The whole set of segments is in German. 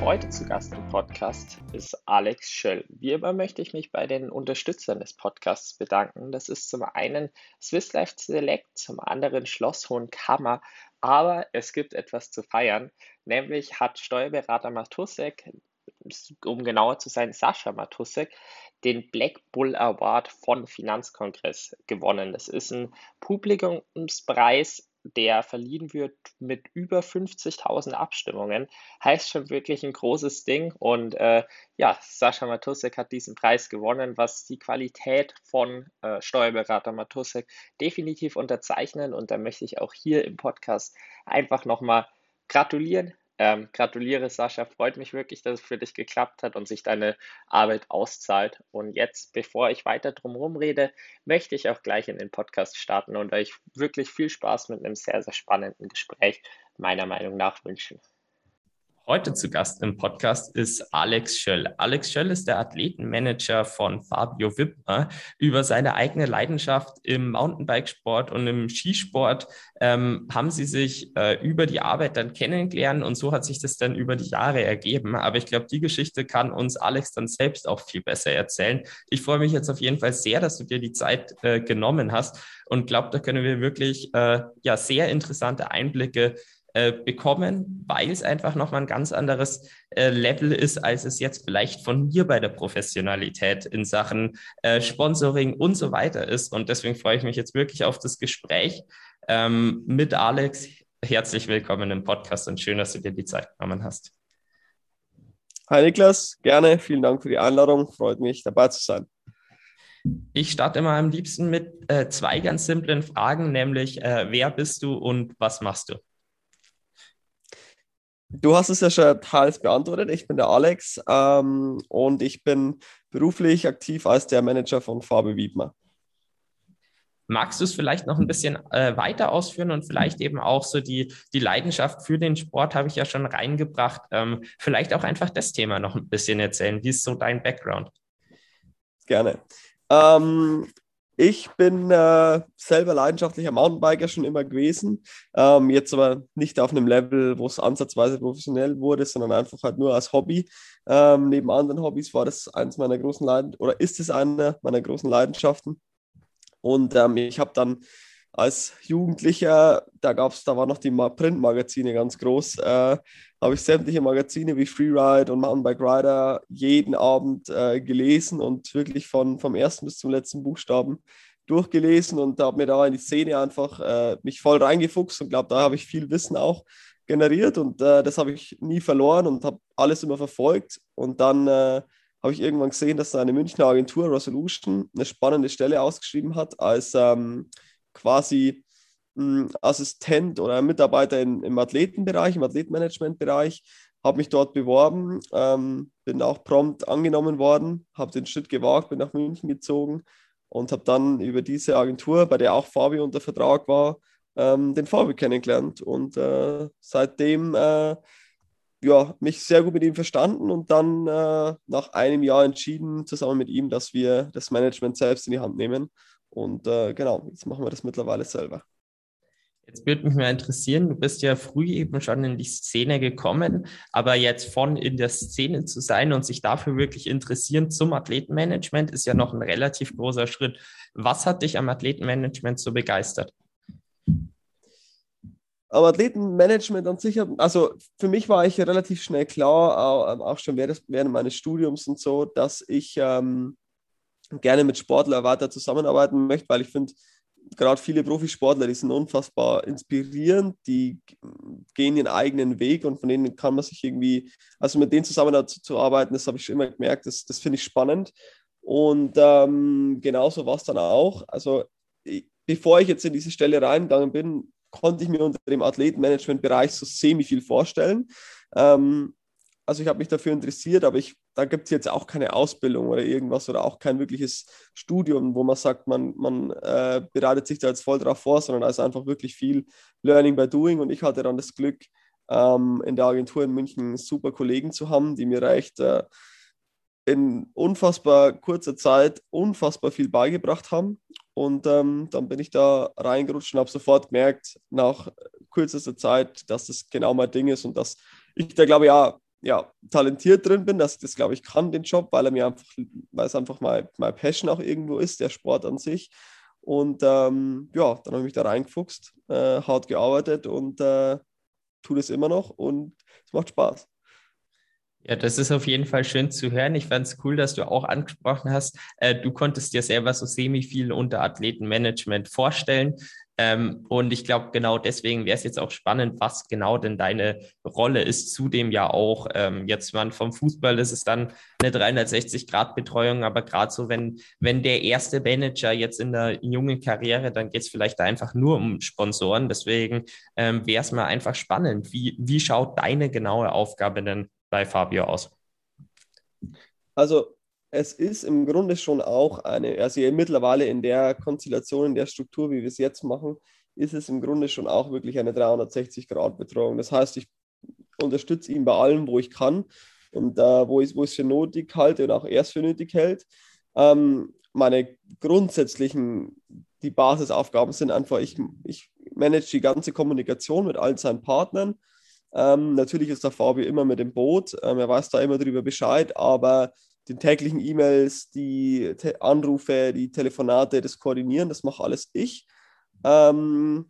Heute zu Gast im Podcast ist Alex Schöll. Wie immer möchte ich mich bei den Unterstützern des Podcasts bedanken. Das ist zum einen Swiss Life Select, zum anderen Schloss Hohenkammer. Aber es gibt etwas zu feiern, nämlich hat Steuerberater Matusek, um genauer zu sein, Sascha Matusek, den Black Bull Award von Finanzkongress gewonnen. Das ist ein Publikumspreis der verliehen wird mit über 50.000 Abstimmungen. Heißt schon wirklich ein großes Ding. Und äh, ja, Sascha Matusek hat diesen Preis gewonnen, was die Qualität von äh, Steuerberater Matusek definitiv unterzeichnen. Und da möchte ich auch hier im Podcast einfach nochmal gratulieren. Ähm, gratuliere, Sascha. Freut mich wirklich, dass es für dich geklappt hat und sich deine Arbeit auszahlt. Und jetzt, bevor ich weiter drum rede, möchte ich auch gleich in den Podcast starten und euch wirklich viel Spaß mit einem sehr, sehr spannenden Gespräch meiner Meinung nach wünschen. Heute zu Gast im Podcast ist Alex Schöll. Alex Schöll ist der Athletenmanager von Fabio Wippmer. Über seine eigene Leidenschaft im Mountainbikesport und im Skisport ähm, haben sie sich äh, über die Arbeit dann kennengelernt und so hat sich das dann über die Jahre ergeben. Aber ich glaube, die Geschichte kann uns Alex dann selbst auch viel besser erzählen. Ich freue mich jetzt auf jeden Fall sehr, dass du dir die Zeit äh, genommen hast und glaube, da können wir wirklich äh, ja sehr interessante Einblicke äh, bekommen, weil es einfach nochmal ein ganz anderes äh, Level ist, als es jetzt vielleicht von mir bei der Professionalität in Sachen äh, Sponsoring und so weiter ist. Und deswegen freue ich mich jetzt wirklich auf das Gespräch ähm, mit Alex. Herzlich willkommen im Podcast und schön, dass du dir die Zeit genommen hast. Hi Niklas, gerne. Vielen Dank für die Einladung. Freut mich, dabei zu sein. Ich starte immer am liebsten mit äh, zwei ganz simplen Fragen, nämlich äh, wer bist du und was machst du? Du hast es ja schon teils beantwortet. Ich bin der Alex ähm, und ich bin beruflich aktiv als der Manager von Fabio Wiedmer. Magst du es vielleicht noch ein bisschen äh, weiter ausführen und vielleicht eben auch so die, die Leidenschaft für den Sport habe ich ja schon reingebracht. Ähm, vielleicht auch einfach das Thema noch ein bisschen erzählen. Wie ist so dein Background? Gerne. Ähm, ich bin äh, selber leidenschaftlicher Mountainbiker schon immer gewesen, ähm, jetzt aber nicht auf einem Level, wo es ansatzweise professionell wurde, sondern einfach halt nur als Hobby. Ähm, neben anderen Hobbys war das eines meiner großen Leidenschaften oder ist es eine meiner großen Leidenschaften. Und ähm, ich habe dann als Jugendlicher, da gab's, da waren noch die Printmagazine ganz groß, äh, habe ich sämtliche Magazine wie Freeride und Mountainbike Rider jeden Abend äh, gelesen und wirklich von, vom ersten bis zum letzten Buchstaben durchgelesen und habe mir da in die Szene einfach äh, mich voll reingefuchst und glaube, da habe ich viel Wissen auch generiert und äh, das habe ich nie verloren und habe alles immer verfolgt und dann äh, habe ich irgendwann gesehen, dass eine Münchner Agentur Resolution eine spannende Stelle ausgeschrieben hat als ähm, quasi mh, hm, Assistent oder Mitarbeiter in, im Athletenbereich, im Athletenmanagementbereich, habe mich dort beworben, ähm, bin auch prompt angenommen worden, habe den Schritt gewagt, bin nach München gezogen und habe dann über diese Agentur, bei der auch Fabio unter Vertrag war, ähm, den Fabio kennengelernt und äh, seitdem äh, ja, mich sehr gut mit ihm verstanden und dann äh, nach einem Jahr entschieden, zusammen mit ihm, dass wir das Management selbst in die Hand nehmen und äh, genau, jetzt machen wir das mittlerweile selber. Jetzt würde mich mal interessieren, du bist ja früh eben schon in die Szene gekommen, aber jetzt von in der Szene zu sein und sich dafür wirklich interessieren zum Athletenmanagement ist ja noch ein relativ großer Schritt. Was hat dich am Athletenmanagement so begeistert? Am Athletenmanagement an sich, also für mich war ich relativ schnell klar, auch schon während meines Studiums und so, dass ich ähm, gerne mit Sportlern weiter zusammenarbeiten möchte, weil ich finde, gerade viele Profisportler, die sind unfassbar inspirierend, die gehen ihren eigenen Weg und von denen kann man sich irgendwie, also mit denen zusammenzuarbeiten, das habe ich schon immer gemerkt, das, das finde ich spannend. Und ähm, genauso war es dann auch. Also ich, bevor ich jetzt in diese Stelle reingegangen bin, konnte ich mir unter dem Athletenmanagement-Bereich so semi viel vorstellen. Ähm, also ich habe mich dafür interessiert, aber ich da gibt es jetzt auch keine Ausbildung oder irgendwas oder auch kein wirkliches Studium, wo man sagt, man, man äh, bereitet sich da jetzt voll drauf vor, sondern da ist einfach wirklich viel Learning by Doing. Und ich hatte dann das Glück, ähm, in der Agentur in München super Kollegen zu haben, die mir recht äh, in unfassbar kurzer Zeit unfassbar viel beigebracht haben. Und ähm, dann bin ich da reingerutscht und habe sofort gemerkt, nach kürzester Zeit, dass das genau mein Ding ist und dass ich da, glaube ja, ja, talentiert drin bin, dass ich das, glaube ich, kann, den Job, weil er mir einfach, weil es einfach mein, mein Passion auch irgendwo ist, der Sport an sich. Und ähm, ja, dann habe ich mich da reingefuchst, äh, hart gearbeitet und äh, tue das immer noch und es macht Spaß. Ja, das ist auf jeden Fall schön zu hören. Ich fand es cool, dass du auch angesprochen hast, äh, du konntest dir selber so semi viel unter Athletenmanagement vorstellen. Ähm, und ich glaube, genau deswegen wäre es jetzt auch spannend, was genau denn deine Rolle ist. Zudem ja auch, ähm, jetzt man vom Fußball ist es dann eine 360-Grad-Betreuung, aber gerade so, wenn, wenn der erste Manager jetzt in der jungen Karriere, dann geht es vielleicht einfach nur um Sponsoren. Deswegen ähm, wäre es mal einfach spannend. Wie, wie schaut deine genaue Aufgabe denn bei Fabio aus? Also es ist im Grunde schon auch eine, also mittlerweile in der Konstellation, in der Struktur, wie wir es jetzt machen, ist es im Grunde schon auch wirklich eine 360-Grad-Betreuung. Das heißt, ich unterstütze ihn bei allem, wo ich kann und äh, wo, ich, es für nötig halte und auch er es für nötig hält. Ähm, meine grundsätzlichen, die Basisaufgaben sind einfach, ich, ich manage die ganze Kommunikation mit allen seinen Partnern ähm, natürlich ist der Fabio immer mit dem Boot, ähm, er weiß da immer drüber Bescheid, aber die täglichen E-Mails, die Te Anrufe, die Telefonate, das Koordinieren, das mache alles ich. Ähm,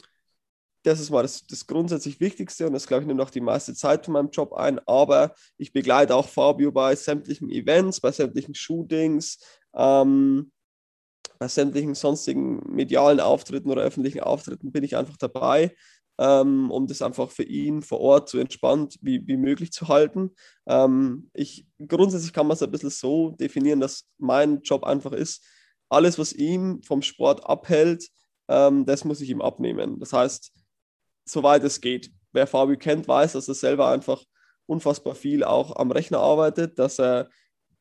das ist mal das, das grundsätzlich Wichtigste und das, glaube ich, nimmt auch die meiste Zeit von meinem Job ein. Aber ich begleite auch Fabio bei sämtlichen Events, bei sämtlichen Shootings, ähm, bei sämtlichen sonstigen medialen Auftritten oder öffentlichen Auftritten bin ich einfach dabei ähm, um das einfach für ihn vor Ort so entspannt wie, wie möglich zu halten. Ähm, ich, grundsätzlich kann man es ein bisschen so definieren, dass mein Job einfach ist, alles, was ihm vom Sport abhält, ähm, das muss ich ihm abnehmen. Das heißt, soweit es geht. Wer Fabio kennt, weiß, dass er selber einfach unfassbar viel auch am Rechner arbeitet, dass er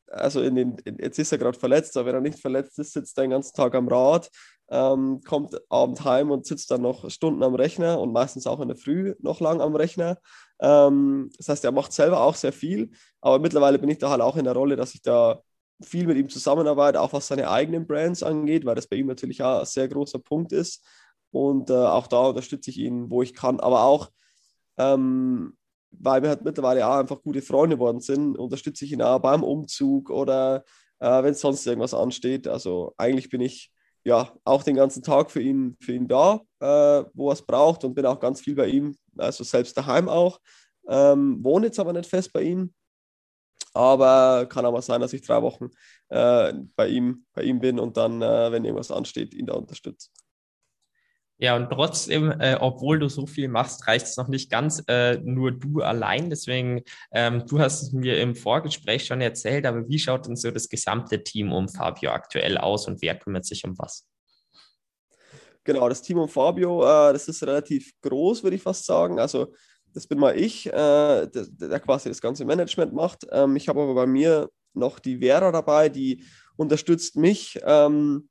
also in den, jetzt ist er gerade verletzt, aber wenn er nicht verletzt ist, sitzt er den ganzen Tag am Rad, ähm, kommt abend heim und sitzt dann noch Stunden am Rechner und meistens auch in der Früh noch lang am Rechner. Ähm, das heißt, er macht selber auch sehr viel, aber mittlerweile bin ich da halt auch in der Rolle, dass ich da viel mit ihm zusammenarbeite, auch was seine eigenen Brands angeht, weil das bei ihm natürlich auch ein sehr großer Punkt ist. Und äh, auch da unterstütze ich ihn, wo ich kann, aber auch ähm, weil wir halt mittlerweile auch einfach gute Freunde geworden sind, unterstütze ich ihn auch beim Umzug oder äh, wenn sonst irgendwas ansteht. Also eigentlich bin ich ja auch den ganzen Tag für ihn, für ihn da, äh, wo er es braucht und bin auch ganz viel bei ihm, also selbst daheim auch. Ähm, wohne jetzt aber nicht fest bei ihm, aber kann auch mal sein, dass ich drei Wochen äh, bei, ihm, bei ihm bin und dann, äh, wenn irgendwas ansteht, ihn da unterstütze. Ja, und trotzdem, äh, obwohl du so viel machst, reicht es noch nicht ganz äh, nur du allein. Deswegen, ähm, du hast es mir im Vorgespräch schon erzählt, aber wie schaut denn so das gesamte Team um Fabio aktuell aus und wer kümmert sich um was? Genau, das Team um Fabio, äh, das ist relativ groß, würde ich fast sagen. Also das bin mal ich, äh, der, der, quasi das ganze Management macht. Ähm, ich habe aber bei mir noch die Vera dabei, die unterstützt mich. Ähm,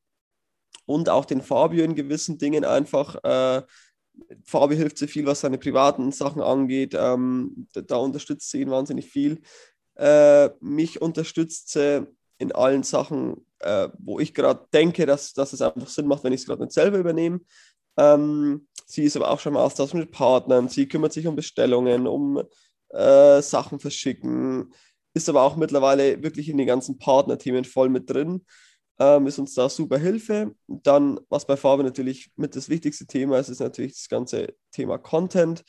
und auch den Fabio in gewissen Dingen einfach. Äh, Fabio hilft sehr viel, was seine privaten Sachen angeht. Ähm, da, da, unterstützt sie ihn wahnsinnig viel. Äh, mich unterstützt sie in allen Sachen, äh, wo ich gerade denke, dass, dass es einfach Sinn macht, wenn ich es gerade nicht selber übernehme. Ähm, sie ist aber auch schon im Austausch mit Partnern. Sie kümmert sich um Bestellungen, um äh, Sachen verschicken. Ist aber auch mittlerweile wirklich in den ganzen Partnerthemen voll mit drin ähm, ist uns da super Hilfe. Dann, was bei Farbe natürlich mit das wichtigste Thema ist, ist natürlich das ganze Thema Content.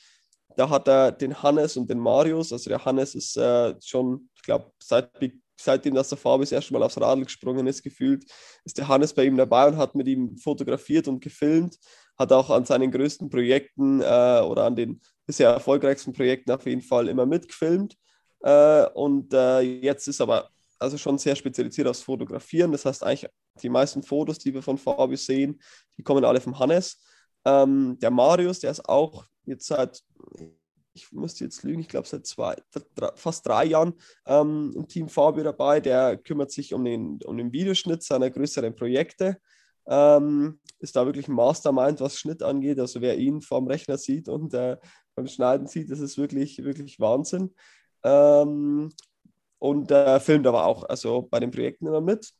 Da hat er den Hannes und den Marius. Also der Hannes ist äh, schon, ich glaube, seit, seitdem, dass der Farbe das erste Mal aufs Radl gesprungen ist, gefühlt, ist der Hannes bei ihm dabei und hat mit ihm fotografiert und gefilmt. Hat auch an seinen größten Projekten äh, oder an den bisher erfolgreichsten Projekten auf jeden Fall immer mitgefilmt. Äh, und äh, jetzt ist aber also schon sehr spezialisiert aufs Fotografieren. Das heißt, eigentlich die meisten Fotos, die wir von Fabio sehen, die kommen alle vom Hannes. Ähm, der Marius, der ist auch jetzt seit, ich müsste jetzt lügen, ich glaube seit zwei, drei, fast drei Jahren ähm, im Team Fabio dabei. Der kümmert sich um den, um den Videoschnitt seiner größeren Projekte. Ähm, ist da wirklich ein Mastermind, was Schnitt angeht. Also wer ihn vorm Rechner sieht und äh, beim Schneiden sieht, das ist wirklich, wirklich Wahnsinn. Ähm, und äh, filmt aber auch also bei den Projekten immer mit.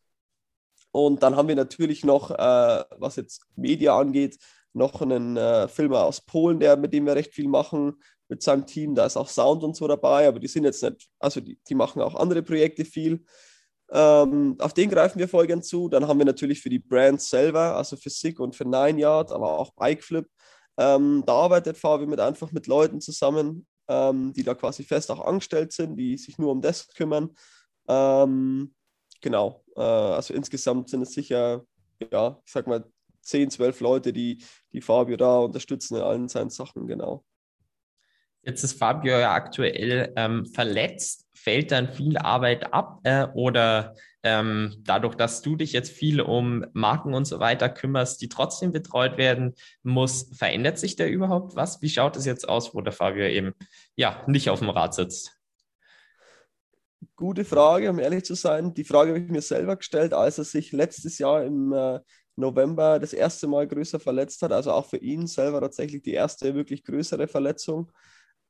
Und dann haben wir natürlich noch, äh, was jetzt Media angeht, noch einen äh, Filmer aus Polen, der, mit dem wir recht viel machen mit seinem Team. Da ist auch Sound und so dabei, aber die sind jetzt nicht, also die, die machen auch andere Projekte viel. Ähm, auf den greifen wir voll gern zu. Dann haben wir natürlich für die Brands selber, also für SIG und für Nine Yard, aber auch Bikeflip, ähm, da arbeitet Fabio mit einfach mit Leuten zusammen, ähm, die da quasi fest auch angestellt sind, die sich nur um das kümmern. Ähm, genau, äh, also insgesamt sind es sicher, ja, ich sag mal, 10, 12 Leute, die, die Fabio da unterstützen in allen seinen Sachen, genau. Jetzt ist Fabio ja aktuell ähm, verletzt. Fällt dann viel Arbeit ab äh, oder ähm, dadurch, dass du dich jetzt viel um Marken und so weiter kümmerst, die trotzdem betreut werden muss, verändert sich da überhaupt was? Wie schaut es jetzt aus, wo der Fabio eben ja nicht auf dem Rad sitzt? Gute Frage, um ehrlich zu sein. Die Frage habe ich mir selber gestellt, als er sich letztes Jahr im äh, November das erste Mal größer verletzt hat. Also auch für ihn selber tatsächlich die erste wirklich größere Verletzung.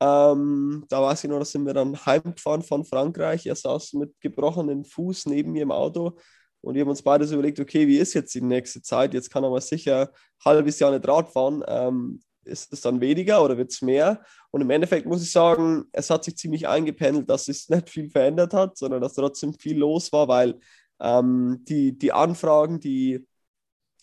Ähm, da weiß ich noch, da sind wir dann heimgefahren von Frankreich. Er saß mit gebrochenem Fuß neben mir im Auto und wir haben uns beide so überlegt, okay, wie ist jetzt die nächste Zeit? Jetzt kann er mal sicher ein halbes Jahr nicht Rad fahren. Ähm, ist es dann weniger oder wird es mehr? Und im Endeffekt muss ich sagen, es hat sich ziemlich eingependelt, dass es nicht viel verändert hat, sondern dass trotzdem viel los war, weil ähm, die, die Anfragen, die,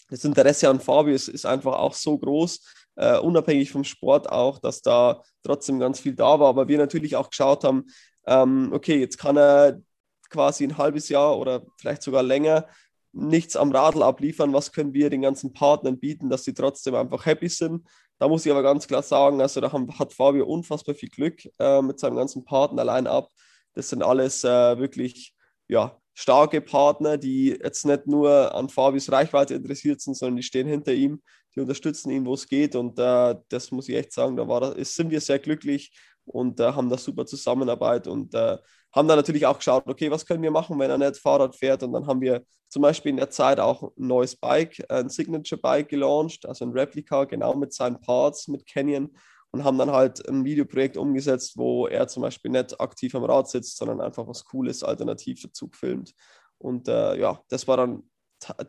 das Interesse an Fabio ist, ist einfach auch so groß, äh, unabhängig vom Sport auch, dass da trotzdem ganz viel da war. Aber wir natürlich auch geschaut haben, ähm, okay, jetzt kann er quasi ein halbes Jahr oder vielleicht sogar länger nichts am Radl abliefern. Was können wir den ganzen Partnern bieten, dass sie trotzdem einfach happy sind? Da muss ich aber ganz klar sagen, also da haben, hat Fabio unfassbar viel Glück äh, mit seinem ganzen Partner allein ab. Das sind alles äh, wirklich ja, starke Partner, die jetzt nicht nur an Fabius Reichweite interessiert sind, sondern die stehen hinter ihm, die unterstützen ihn, wo es geht. Und äh, das muss ich echt sagen, da war, sind wir sehr glücklich und äh, haben da super Zusammenarbeit und äh, haben dann natürlich auch geschaut, okay, was können wir machen, wenn er nicht Fahrrad fährt. Und dann haben wir zum Beispiel in der Zeit auch ein neues Bike, ein Signature Bike gelauncht, also ein Replika, genau mit seinen Parts, mit Canyon und haben dann halt ein Videoprojekt umgesetzt, wo er zum Beispiel nicht aktiv am Rad sitzt, sondern einfach was Cooles alternativ dazu filmt. Und äh, ja, das war dann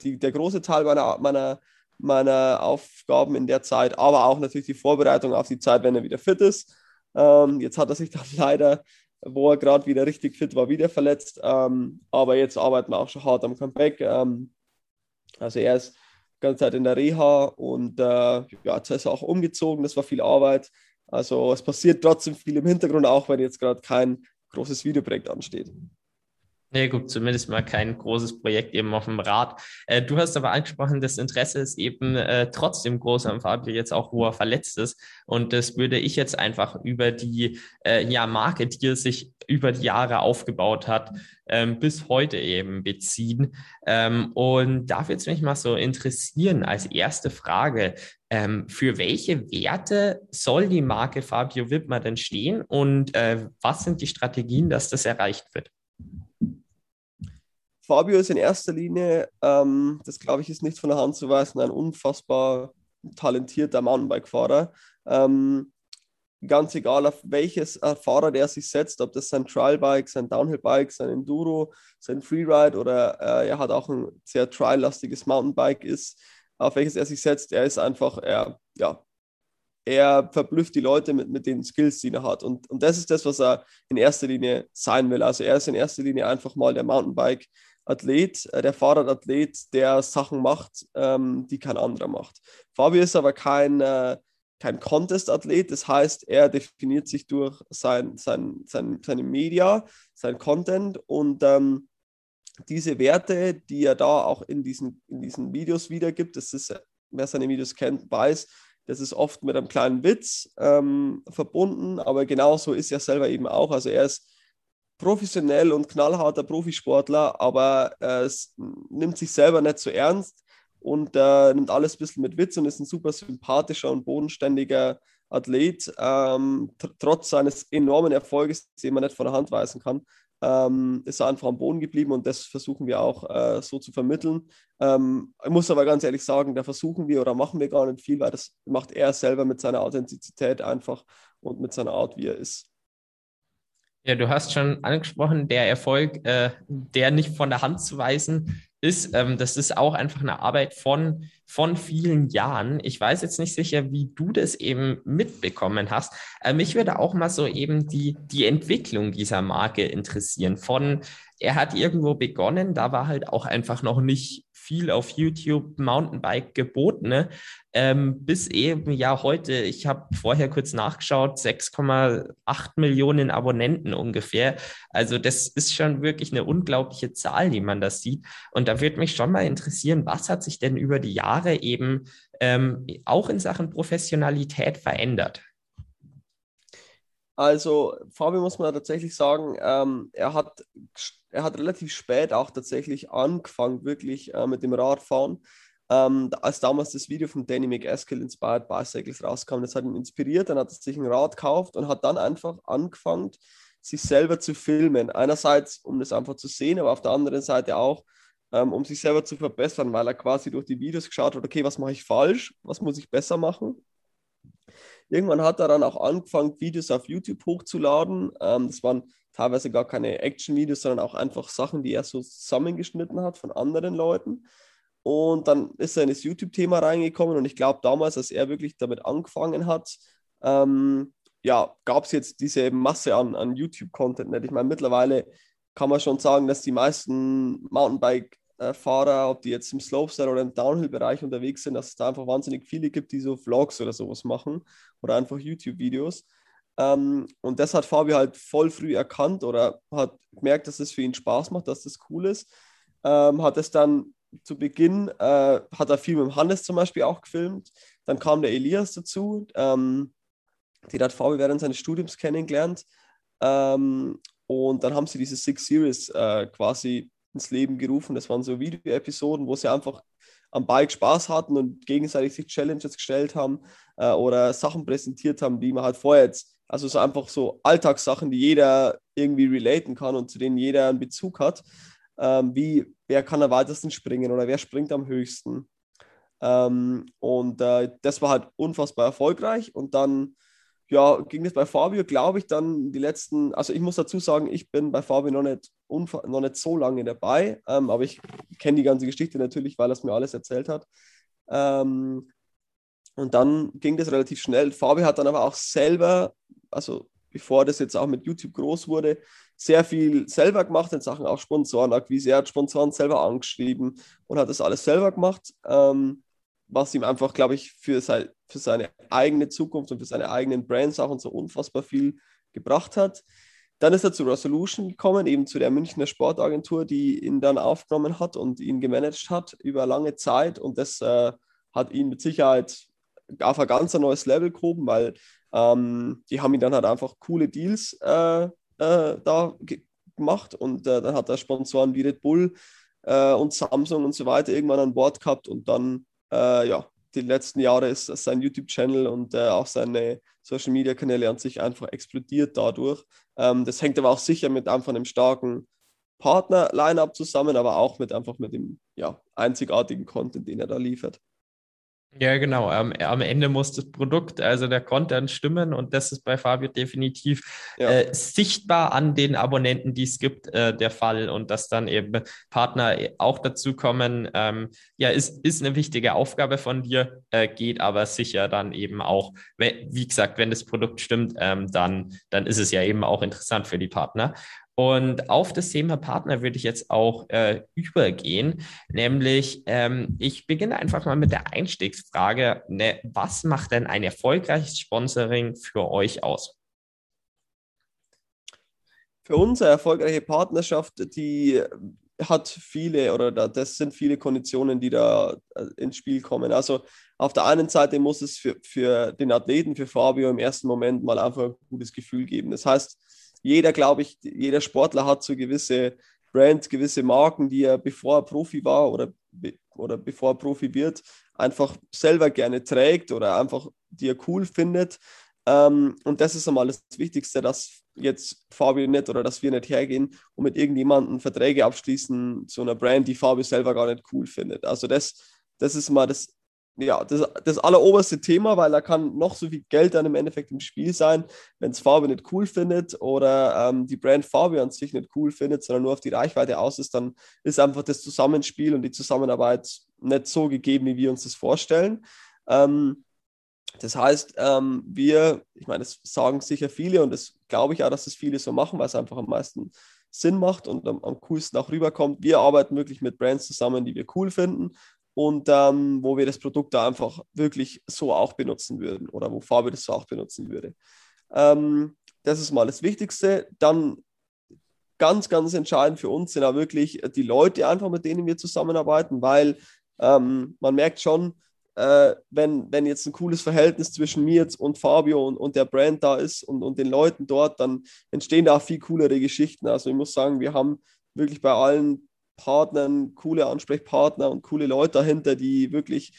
die, der große Teil meiner, meiner, meiner Aufgaben in der Zeit, aber auch natürlich die Vorbereitung auf die Zeit, wenn er wieder fit ist. Ähm, jetzt hat er sich dann leider, wo er gerade wieder richtig fit war, wieder verletzt. Ähm, aber jetzt arbeiten wir auch schon hart am Comeback. Ähm, also er ist ganze Zeit in der Reha und äh, ja, jetzt ist er auch umgezogen, das war viel Arbeit. Also es passiert trotzdem viel im Hintergrund, auch wenn jetzt gerade kein großes Videoprojekt ansteht. Ja, gut, zumindest mal kein großes Projekt eben auf dem Rad. Äh, du hast aber angesprochen, das Interesse ist eben äh, trotzdem groß am Fabio, jetzt auch, wo er verletzt ist. Und das würde ich jetzt einfach über die äh, ja, Marke, die er sich über die Jahre aufgebaut hat, ähm, bis heute eben beziehen. Ähm, und darf jetzt mich mal so interessieren als erste Frage, ähm, für welche Werte soll die Marke Fabio Wittmer denn stehen und äh, was sind die Strategien, dass das erreicht wird? Fabio ist in erster Linie, ähm, das glaube ich, ist nicht von der Hand zu weisen, ein unfassbar talentierter Mountainbike-Fahrer. Ähm, ganz egal, auf welches äh, Fahrer der sich setzt, ob das sein Trial-Bike, sein Downhill-Bike, sein Enduro, sein Freeride oder äh, er hat auch ein sehr trial-lastiges Mountainbike ist, auf welches er sich setzt, er ist einfach, er, ja, er verblüfft die Leute mit, mit den Skills, die er hat. Und, und das ist das, was er in erster Linie sein will. Also er ist in erster Linie einfach mal der Mountainbike Athlet, äh, der Fahrradathlet, der Sachen macht, ähm, die kein anderer macht. Fabio ist aber kein, äh, kein Contest-Athlet, das heißt, er definiert sich durch sein, sein, sein, seine Media, sein Content und ähm, diese Werte, die er da auch in diesen, in diesen Videos wiedergibt, das ist, wer seine Videos kennt, weiß, das ist oft mit einem kleinen Witz ähm, verbunden, aber genauso ist er selber eben auch. Also er ist professionell und knallharter Profisportler, aber äh, nimmt sich selber nicht so ernst und äh, nimmt alles ein bisschen mit Witz und ist ein super sympathischer und bodenständiger Athlet, ähm, trotz seines enormen Erfolges, den man nicht von der Hand weisen kann, ähm, ist er einfach am Boden geblieben und das versuchen wir auch äh, so zu vermitteln. Ähm, ich muss aber ganz ehrlich sagen, da versuchen wir oder machen wir gar nicht viel, weil das macht er selber mit seiner Authentizität einfach und mit seiner Art, wie er ist. Ja, du hast schon angesprochen, der Erfolg, äh, der nicht von der Hand zu weisen ist, ähm, das ist auch einfach eine Arbeit von, von vielen Jahren. Ich weiß jetzt nicht sicher, wie du das eben mitbekommen hast. Äh, mich würde auch mal so eben die, die Entwicklung dieser Marke interessieren. Von, er hat irgendwo begonnen, da war halt auch einfach noch nicht viel auf YouTube Mountainbike geboten, ne? Ähm, bis eben ja heute, ich habe vorher kurz nachgeschaut, 6,8 Millionen Abonnenten ungefähr. Also das ist schon wirklich eine unglaubliche Zahl, die man da sieht. Und da würde mich schon mal interessieren, was hat sich denn über die Jahre eben ähm, auch in Sachen Professionalität verändert? Also, Fabio muss man tatsächlich sagen, ähm, er, hat, er hat relativ spät auch tatsächlich angefangen, wirklich äh, mit dem Radfahren. Ähm, als damals das Video von Danny McAskill Inspired Bicycles rauskam, das hat ihn inspiriert, dann hat er sich ein Rad gekauft und hat dann einfach angefangen, sich selber zu filmen. Einerseits, um das einfach zu sehen, aber auf der anderen Seite auch, ähm, um sich selber zu verbessern, weil er quasi durch die Videos geschaut hat, okay, was mache ich falsch, was muss ich besser machen Irgendwann hat er dann auch angefangen, Videos auf YouTube hochzuladen. Ähm, das waren teilweise gar keine Action-Videos, sondern auch einfach Sachen, die er so zusammengeschnitten hat von anderen Leuten. Und dann ist er in das YouTube-Thema reingekommen und ich glaube damals, als er wirklich damit angefangen hat, ähm, ja, gab es jetzt diese Masse an, an YouTube-Content. Ich meine, mittlerweile kann man schon sagen, dass die meisten Mountainbike äh, Fahrer, ob die jetzt im Slopestyle oder im Downhill-Bereich unterwegs sind, dass es da einfach wahnsinnig viele gibt, die so Vlogs oder sowas machen oder einfach YouTube-Videos. Ähm, und das hat Fabio halt voll früh erkannt oder hat gemerkt, dass es für ihn Spaß macht, dass das cool ist. Ähm, hat es dann zu Beginn, äh, hat er viel mit Hannes zum Beispiel auch gefilmt. Dann kam der Elias dazu. Ähm, den hat Fabio während seines Studiums kennengelernt. Ähm, und dann haben sie diese Six Series äh, quasi ins Leben gerufen. Das waren so Video-Episoden, wo sie einfach am Bike Spaß hatten und gegenseitig sich Challenges gestellt haben äh, oder Sachen präsentiert haben, die man halt vorher jetzt, also so einfach so Alltagssachen, die jeder irgendwie relaten kann und zu denen jeder einen Bezug hat, ähm, wie wer kann am weitesten springen oder wer springt am höchsten. Ähm, und äh, das war halt unfassbar erfolgreich und dann ja, ging es bei Fabio, glaube ich, dann die letzten, also ich muss dazu sagen, ich bin bei Fabio noch nicht, noch nicht so lange dabei, ähm, aber ich kenne die ganze Geschichte natürlich, weil er es mir alles erzählt hat. Ähm, und dann ging das relativ schnell. Fabio hat dann aber auch selber, also bevor das jetzt auch mit YouTube groß wurde, sehr viel selber gemacht in Sachen auch Sponsorenakquise. Er hat Sponsoren selber angeschrieben und hat das alles selber gemacht. Ähm, was ihm einfach, glaube ich, für, sein, für seine eigene Zukunft und für seine eigenen Brands auch und so unfassbar viel gebracht hat. Dann ist er zu Resolution gekommen, eben zu der Münchner Sportagentur, die ihn dann aufgenommen hat und ihn gemanagt hat über lange Zeit. Und das äh, hat ihn mit Sicherheit auf ein ganz neues Level gehoben, weil ähm, die haben ihn dann halt einfach coole Deals äh, äh, da ge gemacht und äh, dann hat er Sponsoren wie Red Bull äh, und Samsung und so weiter irgendwann an Bord gehabt und dann äh, ja, die letzten Jahre ist sein YouTube-Channel und äh, auch seine Social-Media-Kanäle an sich einfach explodiert dadurch. Ähm, das hängt aber auch sicher mit einfach einem starken Partner-Line-Up zusammen, aber auch mit einfach mit dem ja, einzigartigen Content, den er da liefert. Ja, genau. Am, am, Ende muss das Produkt, also der Content stimmen und das ist bei Fabio definitiv ja. äh, sichtbar an den Abonnenten, die es gibt, äh, der Fall und dass dann eben Partner auch dazu kommen. Ähm, ja, ist, ist eine wichtige Aufgabe von dir, äh, geht aber sicher dann eben auch, wie gesagt, wenn das Produkt stimmt, ähm, dann, dann ist es ja eben auch interessant für die Partner. Und auf das Thema Partner würde ich jetzt auch äh, übergehen, nämlich ähm, ich beginne einfach mal mit der Einstiegsfrage, ne, was macht denn ein erfolgreiches Sponsoring für euch aus? Für unsere erfolgreiche Partnerschaft, die hat viele oder das sind viele Konditionen, die da äh, ins Spiel kommen. Also auf der einen Seite muss es für, für den Athleten, für Fabio im ersten Moment mal einfach ein gutes Gefühl geben. Das heißt, jeder, glaube ich, jeder Sportler hat so gewisse Brand gewisse Marken, die er bevor er Profi war oder, oder bevor er Profi wird, einfach selber gerne trägt oder einfach die er cool findet. Ähm, und das ist einmal das Wichtigste, dass jetzt Fabio nicht oder dass wir nicht hergehen und mit irgendjemandem Verträge abschließen zu einer Brand, die Fabio selber gar nicht cool findet. Also das, das ist mal das, ja, das, das alleroberste Thema, weil da kann noch so viel Geld dann im Endeffekt im Spiel sein, wenn es Fabio nicht cool findet oder ähm, die Brand Fabio an sich nicht cool findet, sondern nur auf die Reichweite aus ist, dann ist einfach das Zusammenspiel und die Zusammenarbeit nicht so gegeben, wie wir uns das vorstellen. Ähm, das heißt, ähm, wir, ich meine, das sagen sicher viele und das glaube ich auch, dass das viele so machen, weil es einfach am meisten Sinn macht und am, am coolsten auch rüberkommt. Wir arbeiten wirklich mit Brands zusammen, die wir cool finden und ähm, wo wir das Produkt da einfach wirklich so auch benutzen würden oder wo Farbe das so auch benutzen würde. Ähm, das ist mal das Wichtigste. Dann ganz, ganz entscheidend für uns sind auch wirklich die Leute einfach, mit denen wir zusammenarbeiten, weil ähm, man merkt schon, äh, wenn, wenn jetzt ein cooles Verhältnis zwischen mir jetzt und Fabio und, und der Brand da ist und, und den Leuten dort, dann entstehen da viel coolere Geschichten. Also ich muss sagen, wir haben wirklich bei allen Partnern coole Ansprechpartner und coole Leute dahinter, die wirklich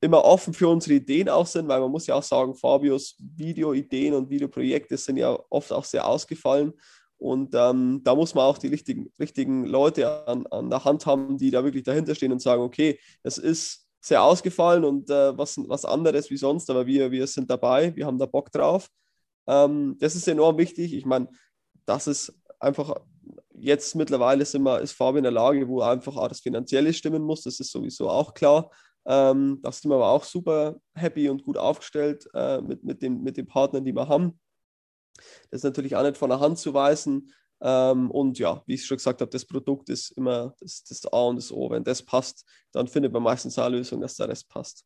immer offen für unsere Ideen auch sind, weil man muss ja auch sagen, Fabios Videoideen und Videoprojekte sind ja oft auch sehr ausgefallen. Und ähm, da muss man auch die richtigen, richtigen Leute an, an der Hand haben, die da wirklich dahinter stehen und sagen, okay, es ist sehr ausgefallen und äh, was, was anderes wie sonst, aber wir, wir sind dabei, wir haben da Bock drauf. Ähm, das ist enorm wichtig. Ich meine, das ist einfach jetzt mittlerweile sind wir, ist Fabi in der Lage, wo einfach auch das Finanzielle stimmen muss, das ist sowieso auch klar. Ähm, da sind wir aber auch super happy und gut aufgestellt äh, mit, mit, den, mit den Partnern, die wir haben. Das ist natürlich auch nicht von der Hand zu weisen. Ähm, und ja, wie ich schon gesagt habe, das Produkt ist immer das, das A und das O. Wenn das passt, dann findet man meistens eine Lösung, dass der Rest passt.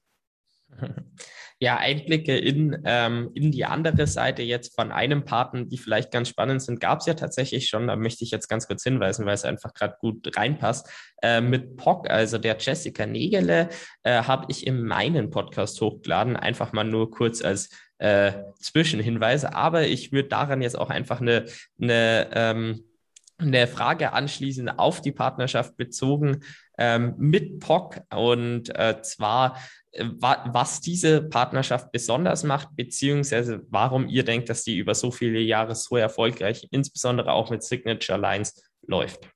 Ja, Einblicke in, ähm, in die andere Seite jetzt von einem Partner, die vielleicht ganz spannend sind, gab es ja tatsächlich schon. Da möchte ich jetzt ganz kurz hinweisen, weil es einfach gerade gut reinpasst. Äh, mit POC, also der Jessica Negele, äh, habe ich in meinen Podcast hochgeladen. Einfach mal nur kurz als äh, Zwischenhinweise. Aber ich würde daran jetzt auch einfach eine, eine ähm, eine Frage anschließend auf die Partnerschaft bezogen ähm, mit POC und äh, zwar, wa was diese Partnerschaft besonders macht, beziehungsweise warum ihr denkt, dass die über so viele Jahre so erfolgreich, insbesondere auch mit Signature Lines, läuft.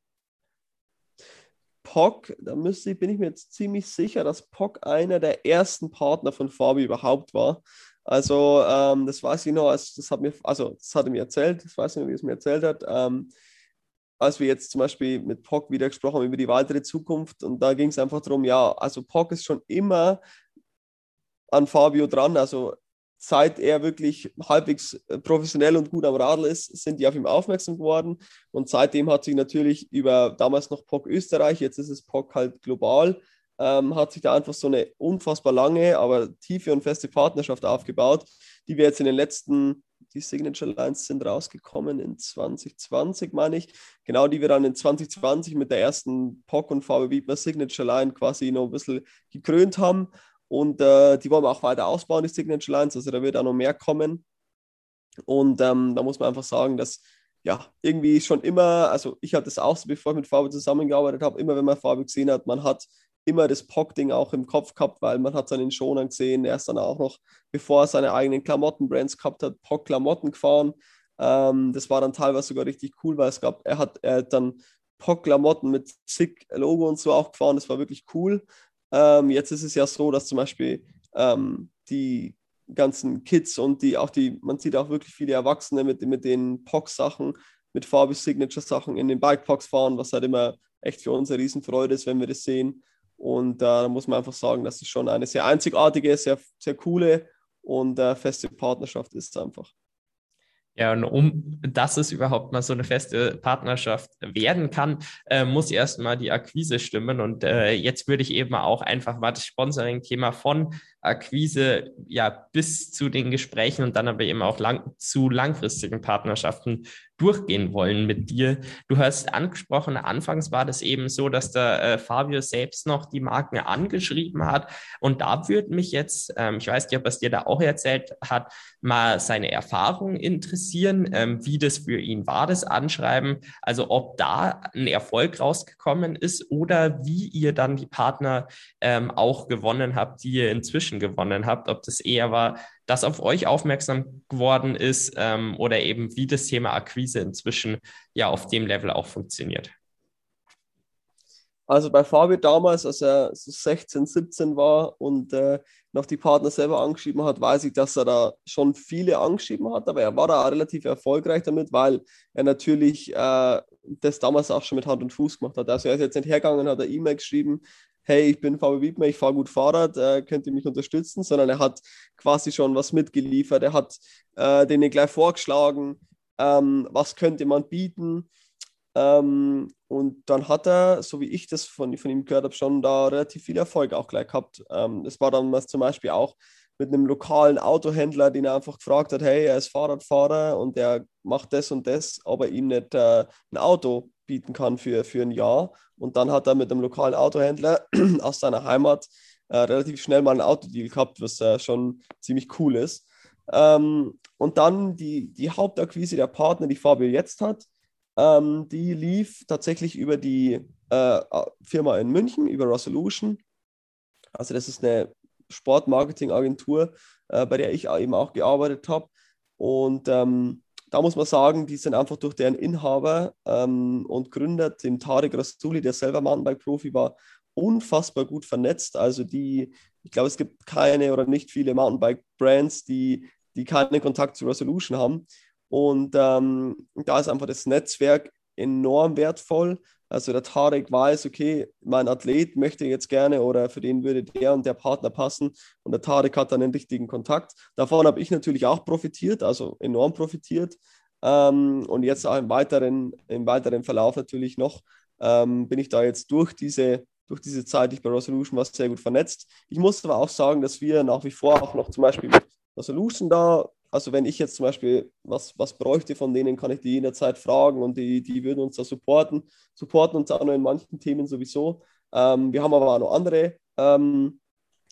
POC, da müsste, bin ich mir jetzt ziemlich sicher, dass POC einer der ersten Partner von Fabi überhaupt war. Also, ähm, das weiß ich noch, das hat mir, also das hat er mir erzählt, das weiß ich noch, wie es mir erzählt hat. Ähm, als wir jetzt zum Beispiel mit POC wieder gesprochen haben über die weitere Zukunft und da ging es einfach darum, ja, also POC ist schon immer an Fabio dran, also seit er wirklich halbwegs äh, professionell und gut am Radl ist, sind die auf ihn aufmerksam geworden und seitdem hat sich natürlich über damals noch POC Österreich, jetzt ist es POC halt global, ähm, hat sich da einfach so eine unfassbar lange, aber tiefe und feste Partnerschaft aufgebaut, die wir jetzt in den letzten die Signature Lines sind rausgekommen in 2020, meine ich. Genau, die wir dann in 2020 mit der ersten POC und VW Signature Line quasi noch ein bisschen gekrönt haben. Und äh, die wollen wir auch weiter ausbauen, die Signature Lines. Also da wird auch noch mehr kommen. Und ähm, da muss man einfach sagen, dass ja, irgendwie schon immer, also ich hatte das auch so, bevor ich mit Fabio zusammengearbeitet habe, immer wenn man Fabio gesehen hat, man hat immer das POC-Ding auch im Kopf gehabt, weil man hat seinen Schonern gesehen. Er ist dann auch noch, bevor er seine eigenen Klamottenbrands gehabt hat, POC-Klamotten gefahren. Ähm, das war dann teilweise sogar richtig cool, weil es gab, er hat, er hat dann POC-Klamotten mit SICK-Logo und so auch gefahren. Das war wirklich cool. Ähm, jetzt ist es ja so, dass zum Beispiel ähm, die ganzen Kids und die auch die, man sieht auch wirklich viele Erwachsene mit, mit den POC-Sachen, mit Farbe Signature-Sachen in den Bike-POCs fahren, was halt immer echt für uns eine Riesenfreude ist, wenn wir das sehen. Und äh, da muss man einfach sagen, dass es schon eine sehr einzigartige, sehr, sehr coole und äh, feste Partnerschaft ist einfach. Ja, und um dass es überhaupt mal so eine feste Partnerschaft werden kann, äh, muss erstmal die Akquise stimmen. Und äh, jetzt würde ich eben auch einfach mal das Sponsoring-Thema von Akquise ja bis zu den Gesprächen und dann aber eben auch lang, zu langfristigen Partnerschaften durchgehen wollen mit dir. Du hast angesprochen, anfangs war das eben so, dass der äh, Fabio selbst noch die Marken angeschrieben hat. Und da würde mich jetzt, ähm, ich weiß nicht, ob es dir da auch erzählt hat, mal seine Erfahrungen interessieren, ähm, wie das für ihn war, das Anschreiben. Also ob da ein Erfolg rausgekommen ist oder wie ihr dann die Partner ähm, auch gewonnen habt, die ihr inzwischen gewonnen habt. Ob das eher war, das auf euch aufmerksam geworden ist ähm, oder eben wie das Thema Akquise inzwischen ja auf dem Level auch funktioniert? Also bei Fabio damals, als er so 16, 17 war und äh, noch die Partner selber angeschrieben hat, weiß ich, dass er da schon viele angeschrieben hat, aber er war da auch relativ erfolgreich damit, weil er natürlich äh, das damals auch schon mit Hand und Fuß gemacht hat. Also er ist jetzt nicht hergegangen, hat eine E-Mail geschrieben, hey, ich bin Fabio Wiedmer, ich fahre gut Fahrrad, äh, könnt ihr mich unterstützen, sondern er hat quasi schon was mitgeliefert. Er hat äh, denen gleich vorgeschlagen, ähm, was könnte man bieten. Ähm, und dann hat er, so wie ich das von, von ihm gehört habe, schon da relativ viel Erfolg auch gleich gehabt. Ähm, das war dann was zum Beispiel auch mit einem lokalen Autohändler, den er einfach gefragt hat, hey, er ist Fahrradfahrer und er macht das und das, ob er ihm nicht äh, ein Auto bieten kann für, für ein Jahr. Und dann hat er mit einem lokalen Autohändler aus seiner Heimat äh, relativ schnell mal einen Autodeal gehabt, was äh, schon ziemlich cool ist. Ähm, und dann die, die Hauptakquise der Partner, die Fabio jetzt hat, ähm, die lief tatsächlich über die äh, Firma in München, über Resolution. Also das ist eine Sportmarketingagentur, äh, bei der ich eben auch gearbeitet habe. Und ähm, da muss man sagen, die sind einfach durch deren Inhaber ähm, und Gründer, den Tarek Rasuli, der selber Mountainbike-Profi war, unfassbar gut vernetzt. Also die, ich glaube, es gibt keine oder nicht viele Mountainbike-Brands, die, die keinen Kontakt zu Resolution haben. Und ähm, da ist einfach das Netzwerk enorm wertvoll. Also der Tarek weiß, okay, mein Athlet möchte jetzt gerne oder für den würde der und der Partner passen und der Tarek hat dann einen richtigen Kontakt. Davon habe ich natürlich auch profitiert, also enorm profitiert. Ähm, und jetzt auch im weiteren, im weiteren Verlauf natürlich noch ähm, bin ich da jetzt durch diese, durch diese Zeit, ich bei Resolution war sehr gut vernetzt. Ich muss aber auch sagen, dass wir nach wie vor auch noch zum Beispiel mit Resolution da also wenn ich jetzt zum Beispiel was, was bräuchte von denen, kann ich die jederzeit fragen und die, die würden uns da supporten, supporten uns auch noch in manchen Themen sowieso. Ähm, wir haben aber auch noch andere, ähm,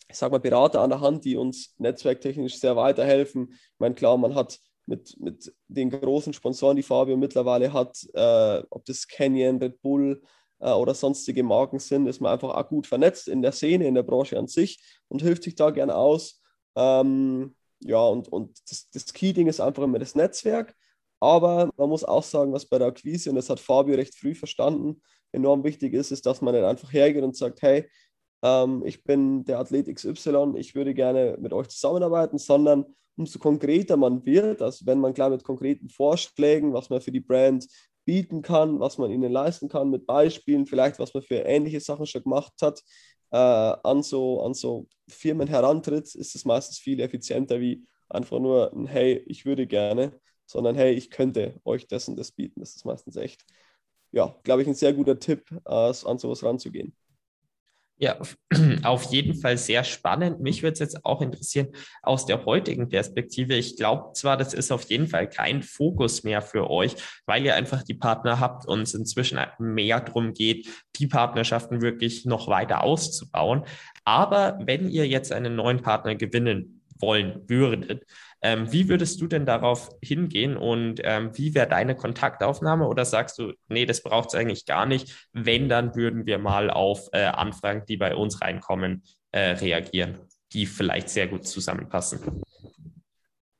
ich sag mal, Berater an der Hand, die uns netzwerktechnisch sehr weiterhelfen. Ich meine, klar, man hat mit, mit den großen Sponsoren, die Fabio mittlerweile hat, äh, ob das Canyon, Red Bull äh, oder sonstige Marken sind, ist man einfach auch gut vernetzt in der Szene, in der Branche an sich und hilft sich da gerne aus. Ähm, ja, und, und das, das Key-Ding ist einfach immer das Netzwerk. Aber man muss auch sagen, was bei der Akquise, und das hat Fabio recht früh verstanden, enorm wichtig ist, ist, dass man nicht einfach hergeht und sagt, hey, ähm, ich bin der Athlet XY, ich würde gerne mit euch zusammenarbeiten, sondern umso konkreter man wird, also wenn man klar mit konkreten Vorschlägen, was man für die Brand bieten kann, was man ihnen leisten kann, mit Beispielen, vielleicht was man für ähnliche Sachen schon gemacht hat, äh, an, so, an so Firmen herantritt, ist es meistens viel effizienter wie einfach nur ein Hey, ich würde gerne, sondern Hey, ich könnte euch das und das bieten. Das ist meistens echt, ja, glaube ich, ein sehr guter Tipp, äh, an sowas ranzugehen. Ja, auf jeden Fall sehr spannend. Mich würde es jetzt auch interessieren aus der heutigen Perspektive. Ich glaube zwar, das ist auf jeden Fall kein Fokus mehr für euch, weil ihr einfach die Partner habt und es inzwischen mehr darum geht, die Partnerschaften wirklich noch weiter auszubauen. Aber wenn ihr jetzt einen neuen Partner gewinnen wollen würdet, ähm, wie würdest du denn darauf hingehen und ähm, wie wäre deine Kontaktaufnahme? Oder sagst du, nee, das braucht es eigentlich gar nicht. Wenn, dann würden wir mal auf äh, Anfragen, die bei uns reinkommen, äh, reagieren, die vielleicht sehr gut zusammenpassen.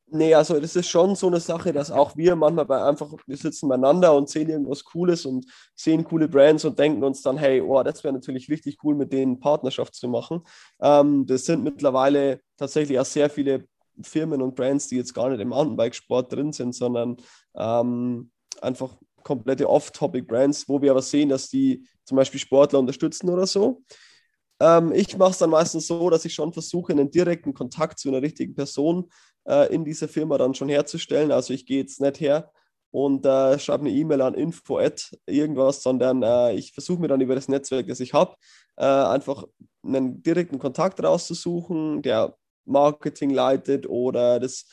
Nee, also das ist schon so eine Sache, dass auch wir manchmal bei einfach, wir sitzen beieinander und sehen irgendwas Cooles und sehen coole Brands und denken uns dann, hey, oh, das wäre natürlich richtig cool, mit denen Partnerschaft zu machen. Ähm, das sind mittlerweile tatsächlich auch sehr viele Firmen und Brands, die jetzt gar nicht im Mountainbike-Sport drin sind, sondern ähm, einfach komplette Off-Topic-Brands, wo wir aber sehen, dass die zum Beispiel Sportler unterstützen oder so. Ähm, ich mache es dann meistens so, dass ich schon versuche, einen direkten Kontakt zu einer richtigen Person äh, in dieser Firma dann schon herzustellen. Also ich gehe jetzt nicht her und äh, schreibe eine E-Mail an info irgendwas, sondern äh, ich versuche mir dann über das Netzwerk, das ich habe, äh, einfach einen direkten Kontakt rauszusuchen, der Marketing leitet oder das,